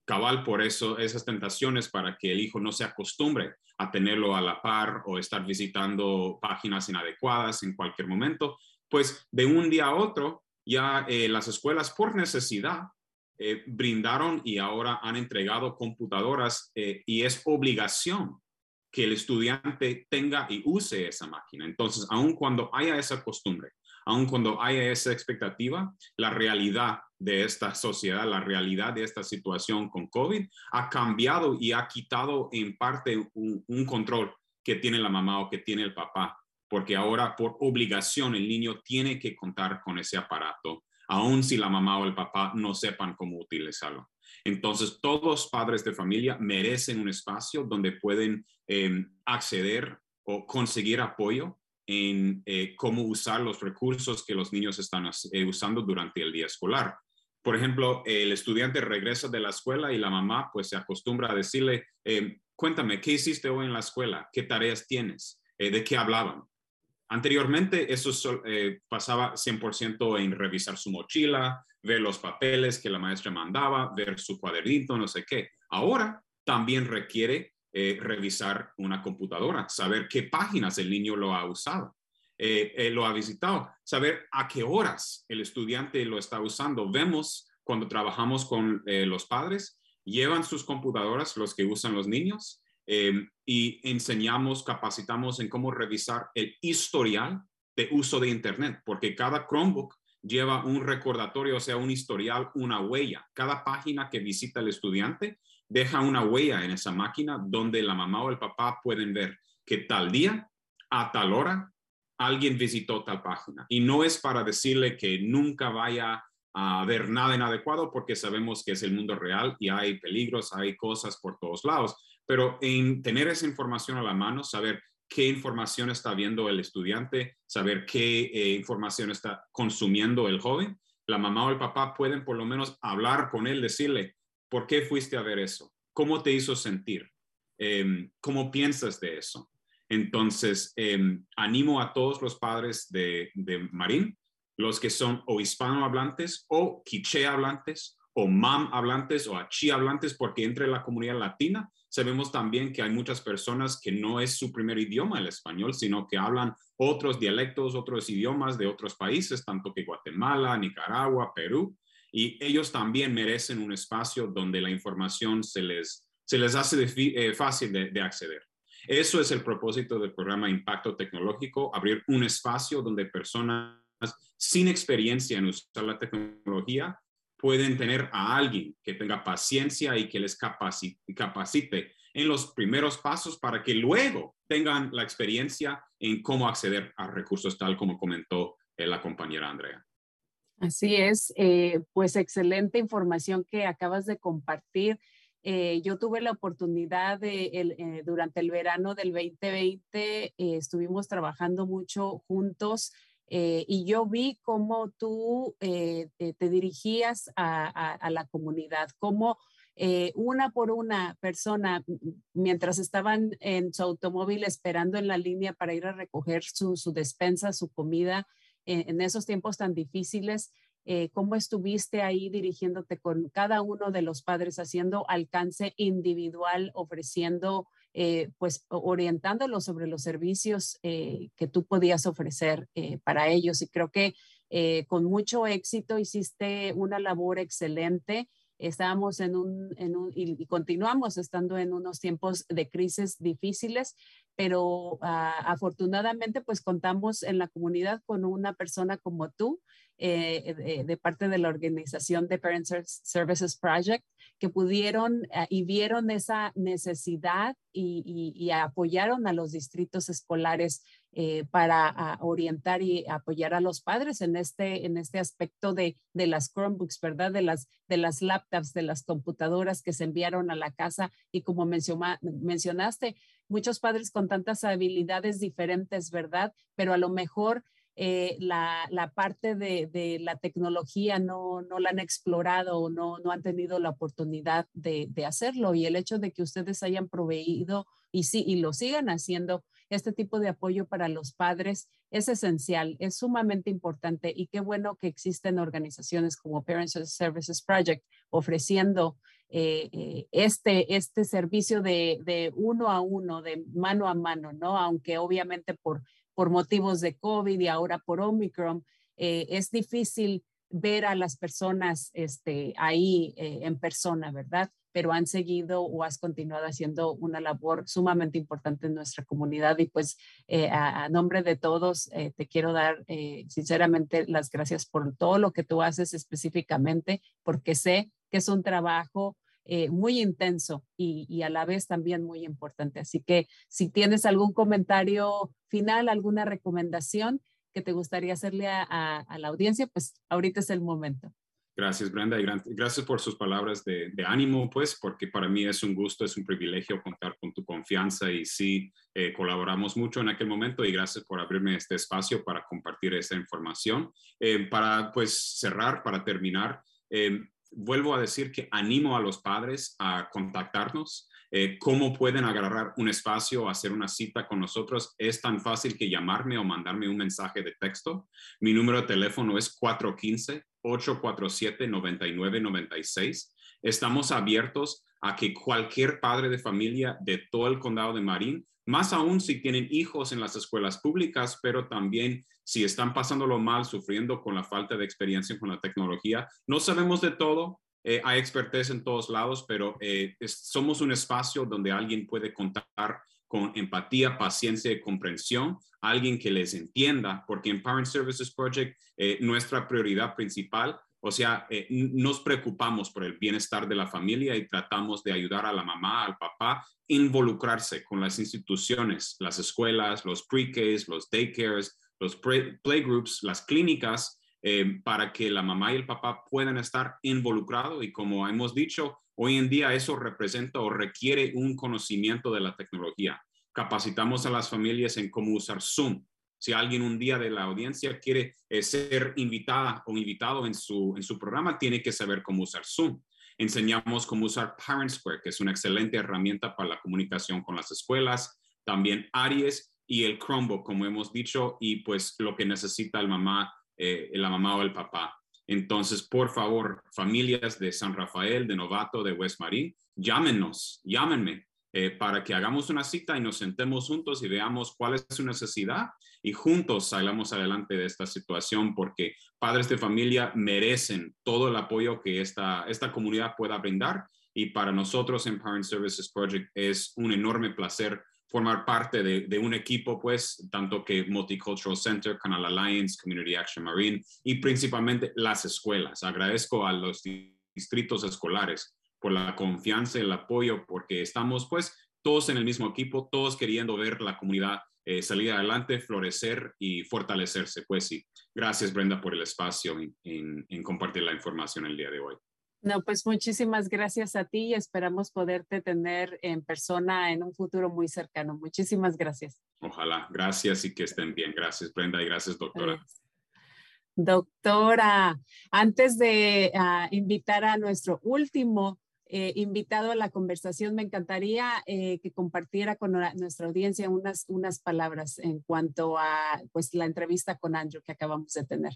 Cabal por eso esas tentaciones para que el hijo no se acostumbre a tenerlo a la par o estar visitando páginas inadecuadas en cualquier momento, pues de un día a otro ya eh, las escuelas por necesidad eh, brindaron y ahora han entregado computadoras eh, y es obligación que el estudiante tenga y use esa máquina. Entonces, aun cuando haya esa costumbre, aun cuando haya esa expectativa, la realidad de esta sociedad, la realidad de esta situación con COVID ha cambiado y ha quitado en parte un, control que tiene la mamá o que tiene el papá, porque ahora por obligación el niño tiene que contar con ese aparato, aun si la mamá o el papá no sepan cómo utilizarlo. Entonces, todos los padres de familia merecen un espacio donde pueden em, acceder o conseguir apoyo en eh, cómo usar los recursos que los niños están eh, usando durante el día escolar. Por ejemplo, el estudiante regresa de la escuela y la mamá pues se acostumbra a decirle, eh, cuéntame, ¿qué hiciste hoy en la escuela? ¿Qué tareas tienes? ¿De qué hablaban? Anteriormente eso pasaba 100% en revisar su mochila, ver los papeles que la maestra mandaba, ver su cuadernito, no sé qué. Ahora también requiere eh, revisar una computadora, saber qué páginas el niño lo ha usado, eh, eh, lo ha visitado, saber a qué horas el estudiante lo está usando. Vemos cuando trabajamos con los padres, llevan sus computadoras, los que usan los niños, y enseñamos, capacitamos en cómo revisar el historial de uso de Internet, porque cada Chromebook lleva un recordatorio, o sea, un historial, una huella. Cada página que visita el estudiante deja una huella en esa máquina donde la mamá o el papá pueden ver que tal día, a tal hora, alguien visitó tal página. Y no es para decirle que nunca vaya a ver nada inadecuado porque sabemos que es el mundo real y hay peligros, hay cosas por todos lados, pero en tener esa información a la mano, saber qué información está viendo el estudiante, saber qué eh, información está consumiendo el joven, la mamá o el papá pueden por lo menos hablar con él, decirle, ¿por qué fuiste a ver eso? ¿Cómo te hizo sentir? Em, ¿Cómo piensas de eso? Entonces, em, animo a todos los padres de, Marín, los que son o hispanohablantes o quiche hablantes o mam hablantes o achi hablantes, porque entre la comunidad latina sabemos también que hay muchas personas que no es su primer idioma el español, sino que hablan otros dialectos, otros idiomas de otros países, tanto que Guatemala, Nicaragua, Perú, y ellos también merecen un espacio donde la información se les, se les hace eh, fácil de, acceder. Eso es el propósito del programa Impacto Tecnológico, abrir un espacio donde personas sin experiencia en usar la tecnología pueden tener a alguien que tenga paciencia y que les capacite, en los primeros pasos para que luego tengan la experiencia en cómo acceder a recursos tal como comentó eh, la compañera Andrea. Así es, eh, pues excelente información que acabas de compartir. Eh, yo tuve la oportunidad de, durante el verano del 2020, estuvimos trabajando mucho juntos eh, y yo vi cómo tú eh, te, dirigías a, la comunidad, cómo eh, una por una persona, mientras estaban en su automóvil esperando en la línea para ir a recoger su, despensa, su comida, en esos tiempos tan difíciles, cómo estuviste ahí dirigiéndote con cada uno de los padres, haciendo alcance individual, ofreciendo eh, pues orientándolos sobre los servicios eh, que tú podías ofrecer eh, para ellos. Y creo que con mucho éxito hiciste una labor excelente. Estábamos en un, en un y, continuamos estando en unos tiempos de crisis difíciles, pero ah, afortunadamente pues contamos en la comunidad con una persona como tú de, de, parte de la organización de Parent Services Project que pudieron eh, y vieron esa necesidad y, apoyaron a los distritos escolares eh, para ah, orientar y apoyar a los padres en este, en este aspecto de, de las Chromebooks, ¿verdad? De las, de las laptops, de las computadoras que se enviaron a la casa y como mencionaste, muchos padres con tantas habilidades diferentes, ¿verdad? Pero a lo mejor eh, la, parte de, la tecnología no, no la han explorado o no, no han tenido la oportunidad de, hacerlo. Y el hecho de que ustedes hayan proveído y, sí, y lo sigan haciendo, este tipo de apoyo para los padres es esencial, es sumamente importante y qué bueno que existen organizaciones como Parents Services Project ofreciendo eh, eh, este, este servicio de, de uno a uno, de mano a mano, ¿no? Aunque obviamente por por motivos de COVID y ahora por Omicron, eh, es difícil ver a las personas este, ahí eh, en persona, ¿verdad? Pero han seguido o has continuado haciendo una labor sumamente importante en nuestra comunidad y pues eh, a, nombre de todos te quiero dar sinceramente las gracias por todo lo que tú haces específicamente, porque sé que es un trabajo eh, muy intenso y, a la vez también muy importante. Así que si tienes algún comentario final, alguna recomendación que te gustaría hacerle a, la audiencia, pues ahorita es el momento. Gracias, Brenda, y gracias por sus palabras de, ánimo, pues, porque para mí es un gusto, es un privilegio contar con tu confianza y sí, eh, colaboramos mucho en aquel momento y gracias por abrirme este espacio para compartir esta información. Eh, para, pues, cerrar, para terminar, vuelvo a decir que animo a los padres a contactarnos. Eh, ¿Cómo pueden agarrar un espacio, hacer una cita con nosotros? Es tan fácil que llamarme o mandarme un mensaje de texto. Mi número de teléfono es 415-847-9996. Estamos abiertos a que cualquier padre de familia de todo el condado de Marín más aún si tienen hijos en las escuelas públicas, pero también si están pasándolo mal, sufriendo con la falta de experiencia con la tecnología. No sabemos de todo, eh, hay expertise en todos lados, pero eh, somos un espacio donde alguien puede contar con empatía, paciencia y comprensión, alguien que les entienda, porque en Parent Services Project eh, nuestra prioridad principal, o sea, eh, nos preocupamos por el bienestar de la familia y tratamos de ayudar a la mamá, al papá, involucrarse con las instituciones, las escuelas, los pre-Ks, los daycares, los playgroups, las clínicas, eh, para que la mamá y el papá puedan estar involucrados y como hemos dicho, hoy en día eso representa o requiere un conocimiento de la tecnología. Capacitamos a las familias en cómo usar Zoom. Si alguien un día de la audiencia quiere eh, ser invitada o invitado en su, en su programa, tiene que saber cómo usar Zoom. Enseñamos cómo usar Parent Square, que es una excelente herramienta para la comunicación con las escuelas. También Aries y el Chromebook, como hemos dicho, y pues lo que necesita el mamá eh, la mamá o el papá. Entonces, por favor, familias de San Rafael, de Novato, de West Marín, llámenos, llámenme eh, para que hagamos una cita y nos sentemos juntos y veamos cuál es su necesidad y juntos salgamos adelante de esta situación porque padres de familia merecen todo el apoyo que esta, esta comunidad pueda brindar y para nosotros en Parent Services Project es un enorme placer formar parte de, un equipo, pues, tanto que Multicultural Center, Canal Alliance, Community Action Marine y principalmente las escuelas. Agradezco a los distritos escolares por la confianza y el apoyo, porque estamos, pues, todos en el mismo equipo, todos queriendo ver la comunidad eh, salir adelante, florecer y fortalecerse. Pues sí, gracias Brenda por el espacio en compartir la información el día de hoy. No, pues muchísimas gracias a ti y esperamos poderte tener en persona en un futuro muy cercano. Muchísimas gracias. Ojalá. Gracias y que estén bien. Gracias, Brenda, y gracias, doctora. Doctora, antes de ah, invitar a nuestro último eh, invitado a la conversación, me encantaría eh, que compartiera con nuestra audiencia unas, unas palabras en cuanto a pues, la entrevista con Andrew que acabamos de tener.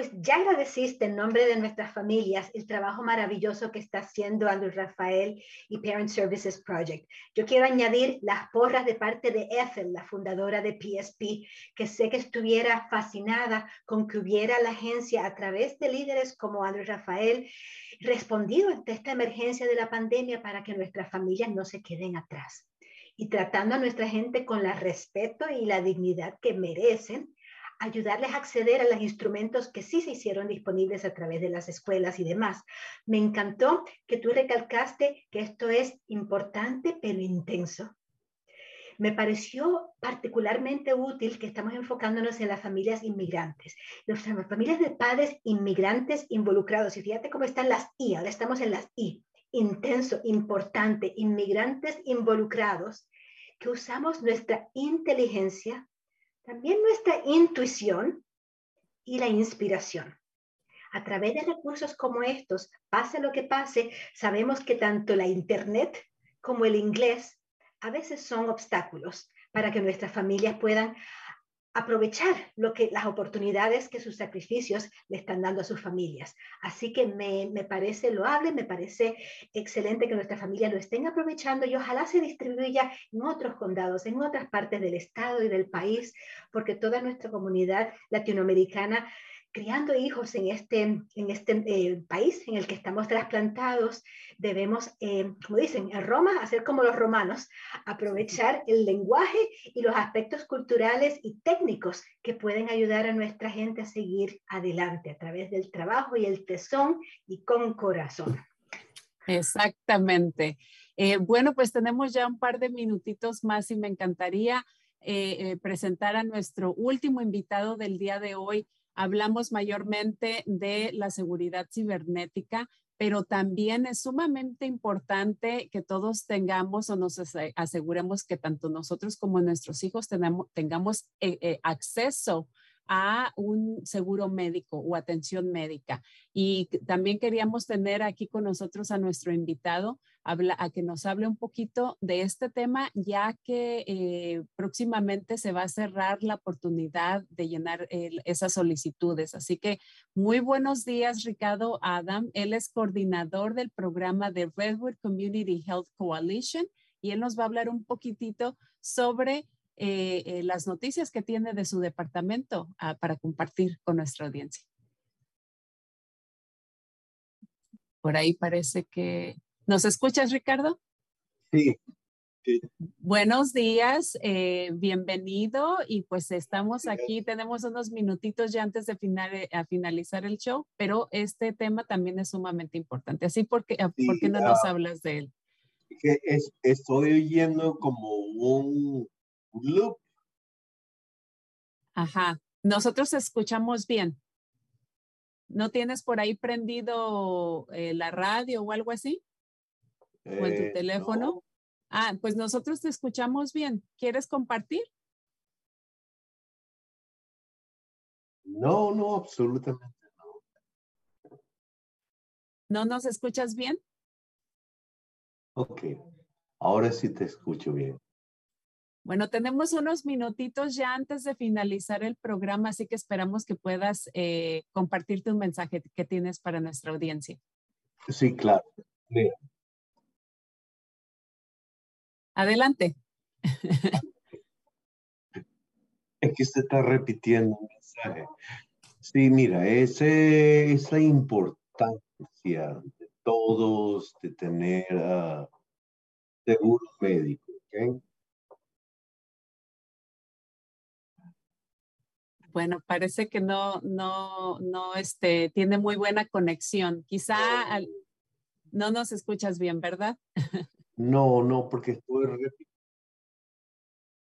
Pues ya agradeciste en nombre de nuestras familias el trabajo maravilloso que está haciendo Andrew Rafael y Parent Services Project. Yo quiero añadir las porras de parte de Ethel, la fundadora de PSP, que sé que estuviera fascinada con que hubiera la agencia a través de líderes como Andrew Rafael respondido ante esta emergencia de la pandemia para que nuestras familias no se queden atrás y tratando a nuestra gente con el respeto y la dignidad que merecen ayudarles a acceder a los instrumentos que sí se hicieron disponibles a través de las escuelas y demás. Me encantó que tú recalcaste que esto es importante pero intenso. Me pareció particularmente útil que estamos enfocándonos en las familias inmigrantes, las familias de padres inmigrantes involucrados. Y fíjate cómo están las I, ahora estamos en las I. Intenso, importante, inmigrantes involucrados, que usamos nuestra inteligencia también nuestra intuición y la inspiración. A través de recursos como estos, pase lo que pase, sabemos que tanto la Internet como el inglés a veces son obstáculos para que nuestras familias puedan aprovechar lo que, las oportunidades que sus sacrificios le están dando a sus familias. Así que me, me parece loable, me parece excelente que nuestra familia lo estén aprovechando y ojalá se distribuya en otros condados, en otras partes del estado y del país, porque toda nuestra comunidad latinoamericana criando hijos en este, en este eh, país en el que estamos trasplantados, debemos, eh, como dicen en Roma, hacer como los romanos, aprovechar el lenguaje y los aspectos culturales y técnicos que pueden ayudar a nuestra gente a seguir adelante a través del trabajo y el tesón y con corazón. Exactamente. Eh, bueno, pues tenemos ya un par de minutitos más y me encantaría presentar a nuestro último invitado del día de hoy, hablamos mayormente de la seguridad cibernética, pero también es sumamente importante que todos tengamos o nos aseguremos que tanto nosotros como nuestros hijos tengamos eh, eh, acceso a un seguro médico o atención médica. Y también queríamos tener aquí con nosotros a nuestro invitado a que nos hable un poquito de este tema, ya que eh, próximamente se va a cerrar la oportunidad de llenar esas solicitudes. Así que muy buenos días, Ricardo Adam. Él es coordinador del programa de Redwood Community Health Coalition y él nos va a hablar un poquitito sobre eh, eh, las noticias que tiene de su departamento ah, para compartir con nuestra audiencia. Por ahí parece que... ¿Nos escuchas, Ricardo? Sí. Buenos días, eh, bienvenido y pues estamos aquí, tenemos unos minutitos ya antes de final, a finalizar el show, pero este tema también es sumamente importante. Así, porque, ah, ¿por qué no nos hablas de él? Es, estoy oyendo como un loop. Ajá, nosotros escuchamos bien. ¿No tienes por ahí prendido eh, la radio o algo así? ¿O en tu teléfono? Ah, pues nosotros te escuchamos bien. ¿Quieres compartir? No, no, absolutamente no. ¿No nos escuchas bien? Ok, ahora sí te escucho bien. Bueno, tenemos unos minutitos ya antes de finalizar el programa, así que esperamos que puedas eh, compartirte un mensaje que tienes para nuestra audiencia. Sí, claro. Adelante. Es que usted está repitiendo un mensaje. Sí, mira, ese, esa importancia de todos de tener uh, seguro médico, Bueno, parece que no, no, no, este, tiene muy buena conexión. Quizá no nos escuchas bien, ¿verdad? No, no, porque estoy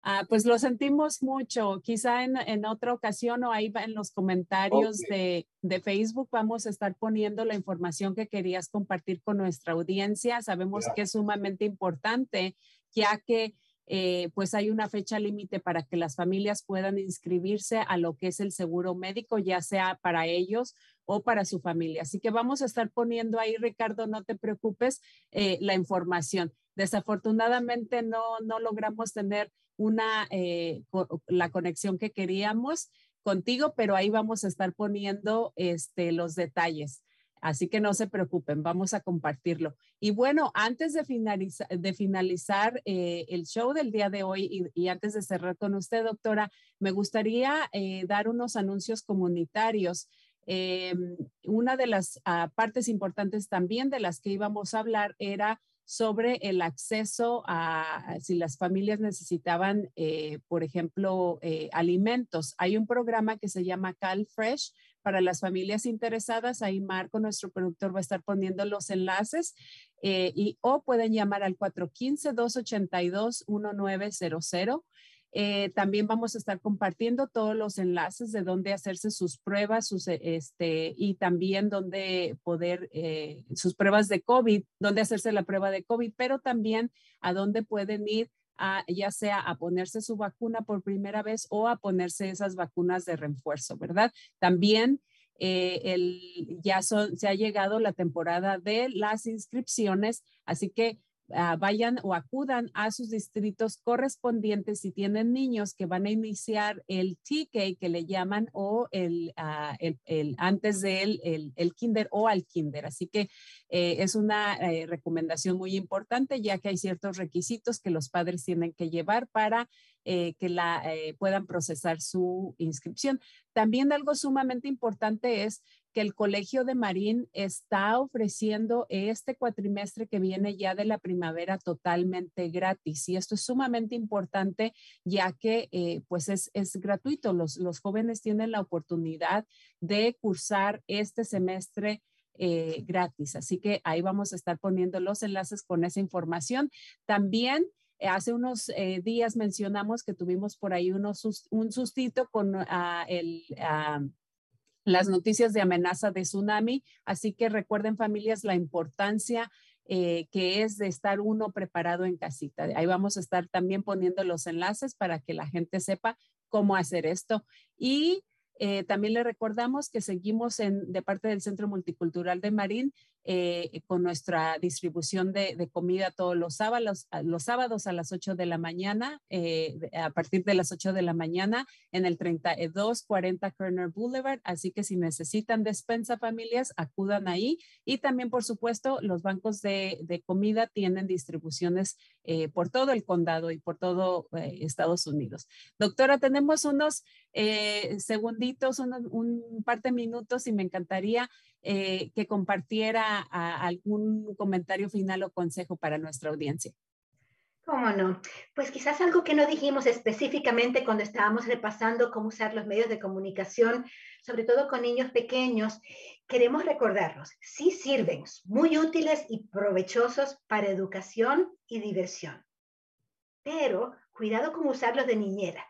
Ah, pues lo sentimos mucho. Quizá en, otra ocasión o ahí en los comentarios de, Facebook vamos a estar poniendo la información que querías compartir con nuestra audiencia. Sabemos que es sumamente importante, ya que eh, pues hay una fecha límite para que las familias puedan inscribirse a lo que es el seguro médico, ya sea para ellos o para su familia. Así que vamos a estar poniendo ahí, Ricardo, no te preocupes, eh, la información. Desafortunadamente no, no logramos tener una, eh, la conexión que queríamos contigo, pero ahí vamos a estar poniendo este, los detalles. Así que no se preocupen, vamos a compartirlo. Y bueno, antes de, finalizar, eh, el show del día de hoy y, antes de cerrar con usted, doctora, me gustaría dar unos anuncios comunitarios. Em, una de las ah, partes importantes también de las que íbamos a hablar era sobre el acceso a si las familias necesitaban, eh, por ejemplo, eh, alimentos. Hay un programa que se llama Cal Fresh para las familias interesadas. Ahí Marco, nuestro productor, va a estar poniendo los enlaces eh, y o pueden llamar al 415-282-1900 eh, también vamos a estar compartiendo todos los enlaces de dónde hacerse sus pruebas sus, este, y también dónde poder, eh, sus pruebas de COVID, dónde hacerse la prueba de COVID, pero también a dónde pueden ir a, ya sea a ponerse su vacuna por primera vez o a ponerse esas vacunas de refuerzo, ¿verdad? También el, ya son, se ha llegado la temporada de las inscripciones, así que Ah, vayan o acudan a sus distritos correspondientes si tienen niños que van a iniciar el TK que le llaman o el, ah, el, antes de el, el, kinder o al kinder. Así que eh, es una eh, recomendación muy importante ya que hay ciertos requisitos que los padres tienen que llevar para eh, que la, puedan procesar su inscripción. También algo sumamente importante es que el Colegio de Marín está ofreciendo este cuatrimestre que viene ya de la primavera totalmente gratis. Y esto es sumamente importante ya que eh, pues es, gratuito. Los, los jóvenes tienen la oportunidad de cursar este semestre eh, gratis. Así que ahí vamos a estar poniendo los enlaces con esa información. También eh, hace unos días mencionamos que tuvimos por ahí unos, un sustito con ah, el... Ah, las noticias de amenaza de tsunami. Así que recuerden familias la importancia eh, que es de estar uno preparado en casita. Ahí vamos a estar también poniendo los enlaces para que la gente sepa cómo hacer esto. Y eh, también le recordamos que seguimos en, de parte del Centro Multicultural de Marín eh, con nuestra distribución de, comida todos los sábados, a las 8 de la mañana, eh, a partir de las 8 de la mañana en el 3240 Kerner Boulevard. Así que si necesitan despensa familias, acudan ahí. Y también, por supuesto, los bancos de, comida tienen distribuciones por todo el condado y por todo Estados Unidos. Doctora, tenemos unos segunditos, un par de minutos y me encantaría eh, que compartiera algún comentario final o consejo para nuestra audiencia. ¿Cómo no? Pues quizás algo que no dijimos específicamente cuando estábamos repasando cómo usar los medios de comunicación, sobre todo con niños pequeños, queremos recordarlos. Sí sirven, muy útiles y provechosos para educación y diversión. Pero cuidado con usarlos de niñera.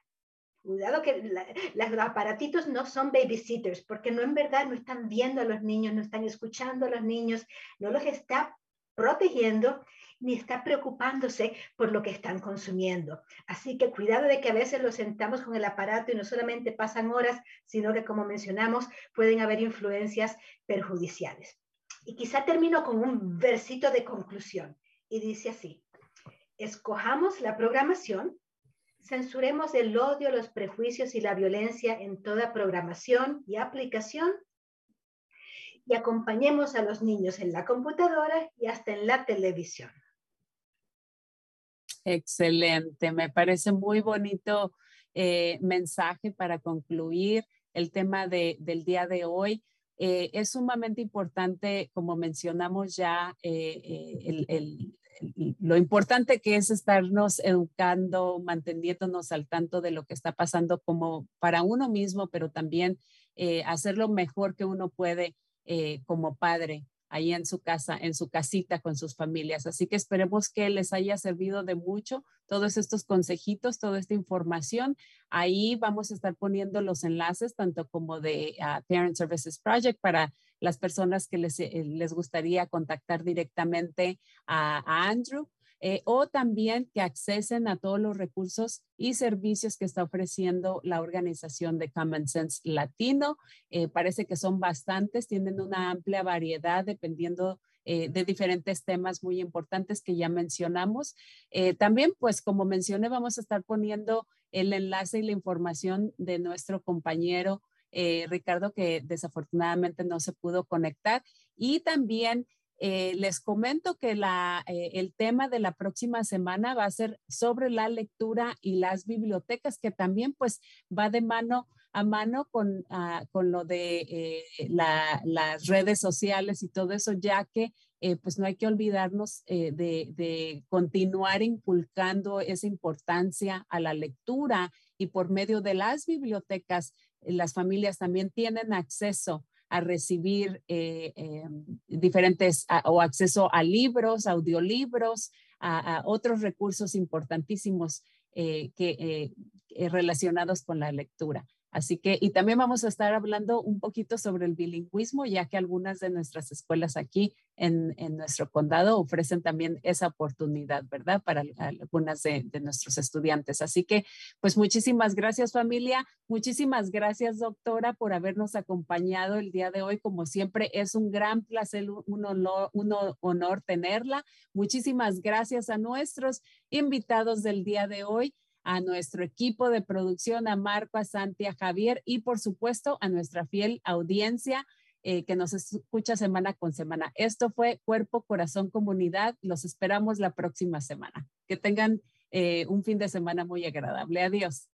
Cuidado que los aparatitos no son babysitters, porque no en verdad no están viendo a los niños, no están escuchando a los niños, no los está protegiendo ni está preocupándose por lo que están consumiendo. Así que cuidado de que a veces los sentamos con el aparato y no solamente pasan horas, sino que como mencionamos, pueden haber influencias perjudiciales. Y quizá termino con un versito de conclusión y dice así, escojamos la programación, censuremos el odio, los prejuicios y la violencia en toda programación y aplicación y acompañemos a los niños en la computadora y hasta en la televisión. Excelente, me parece muy bonito eh, mensaje para concluir el tema de, del día de hoy. Eh, es sumamente importante, como mencionamos ya, eh, el, lo importante que es estarnos educando, manteniéndonos al tanto de lo que está pasando como para uno mismo, pero también hacer lo mejor que uno puede como padre ahí en su casa, en su casita con sus familias. Así que esperemos que les haya servido de mucho todos estos consejitos, toda esta información. Ahí vamos a estar poniendo los enlaces, tanto como de ah, Parent Services Project para las personas que les, eh, les gustaría contactar directamente a Andrew eh, o también que accesen a todos los recursos y servicios que está ofreciendo la organización de Common Sense Latino. Eh, parece que son bastantes, tienen una amplia variedad dependiendo eh, de diferentes temas muy importantes que ya mencionamos. también, pues como mencioné, vamos a estar poniendo el enlace y la información de nuestro compañero Ricardo, que desafortunadamente no se pudo conectar. Y también eh, les comento que eh, el tema de la próxima semana va a ser sobre la lectura y las bibliotecas, que también pues va de mano a mano con, ah, con lo de eh, las redes sociales y todo eso, ya que pues no hay que olvidarnos de, continuar inculcando esa importancia a la lectura y por medio de las bibliotecas, las familias también tienen acceso a recibir eh, em, diferentes o acceso a libros, audiolibros, a, otros recursos importantísimos eh, que, eh, relacionados con la lectura. Así que, y también vamos a estar hablando un poquito sobre el bilingüismo, ya que algunas de nuestras escuelas aquí en, en nuestro condado ofrecen también esa oportunidad, ¿verdad? Para algunas de, de, nuestros estudiantes. Así que, pues muchísimas gracias familia, muchísimas gracias doctora por habernos acompañado el día de hoy. Como siempre, es un gran placer, un honor, un honor tenerla. Muchísimas gracias a nuestros invitados del día de hoy a nuestro equipo de producción, a Marco, a Santi, a Javier y por supuesto a nuestra fiel audiencia eh, que nos escucha semana con semana. Esto fue Cuerpo, Corazón, Comunidad. Los esperamos la próxima semana. Que tengan eh, un fin de semana muy agradable. Adiós.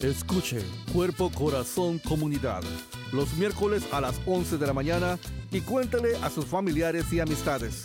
Escuche Cuerpo, Corazón, Comunidad los miércoles a las 11 de la mañana y cuéntale a sus familiares y amistades.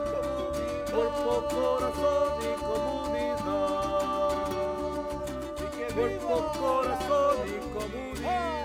cuerpo, corazón y comunidad. Cuerpo, corazón y comunidad.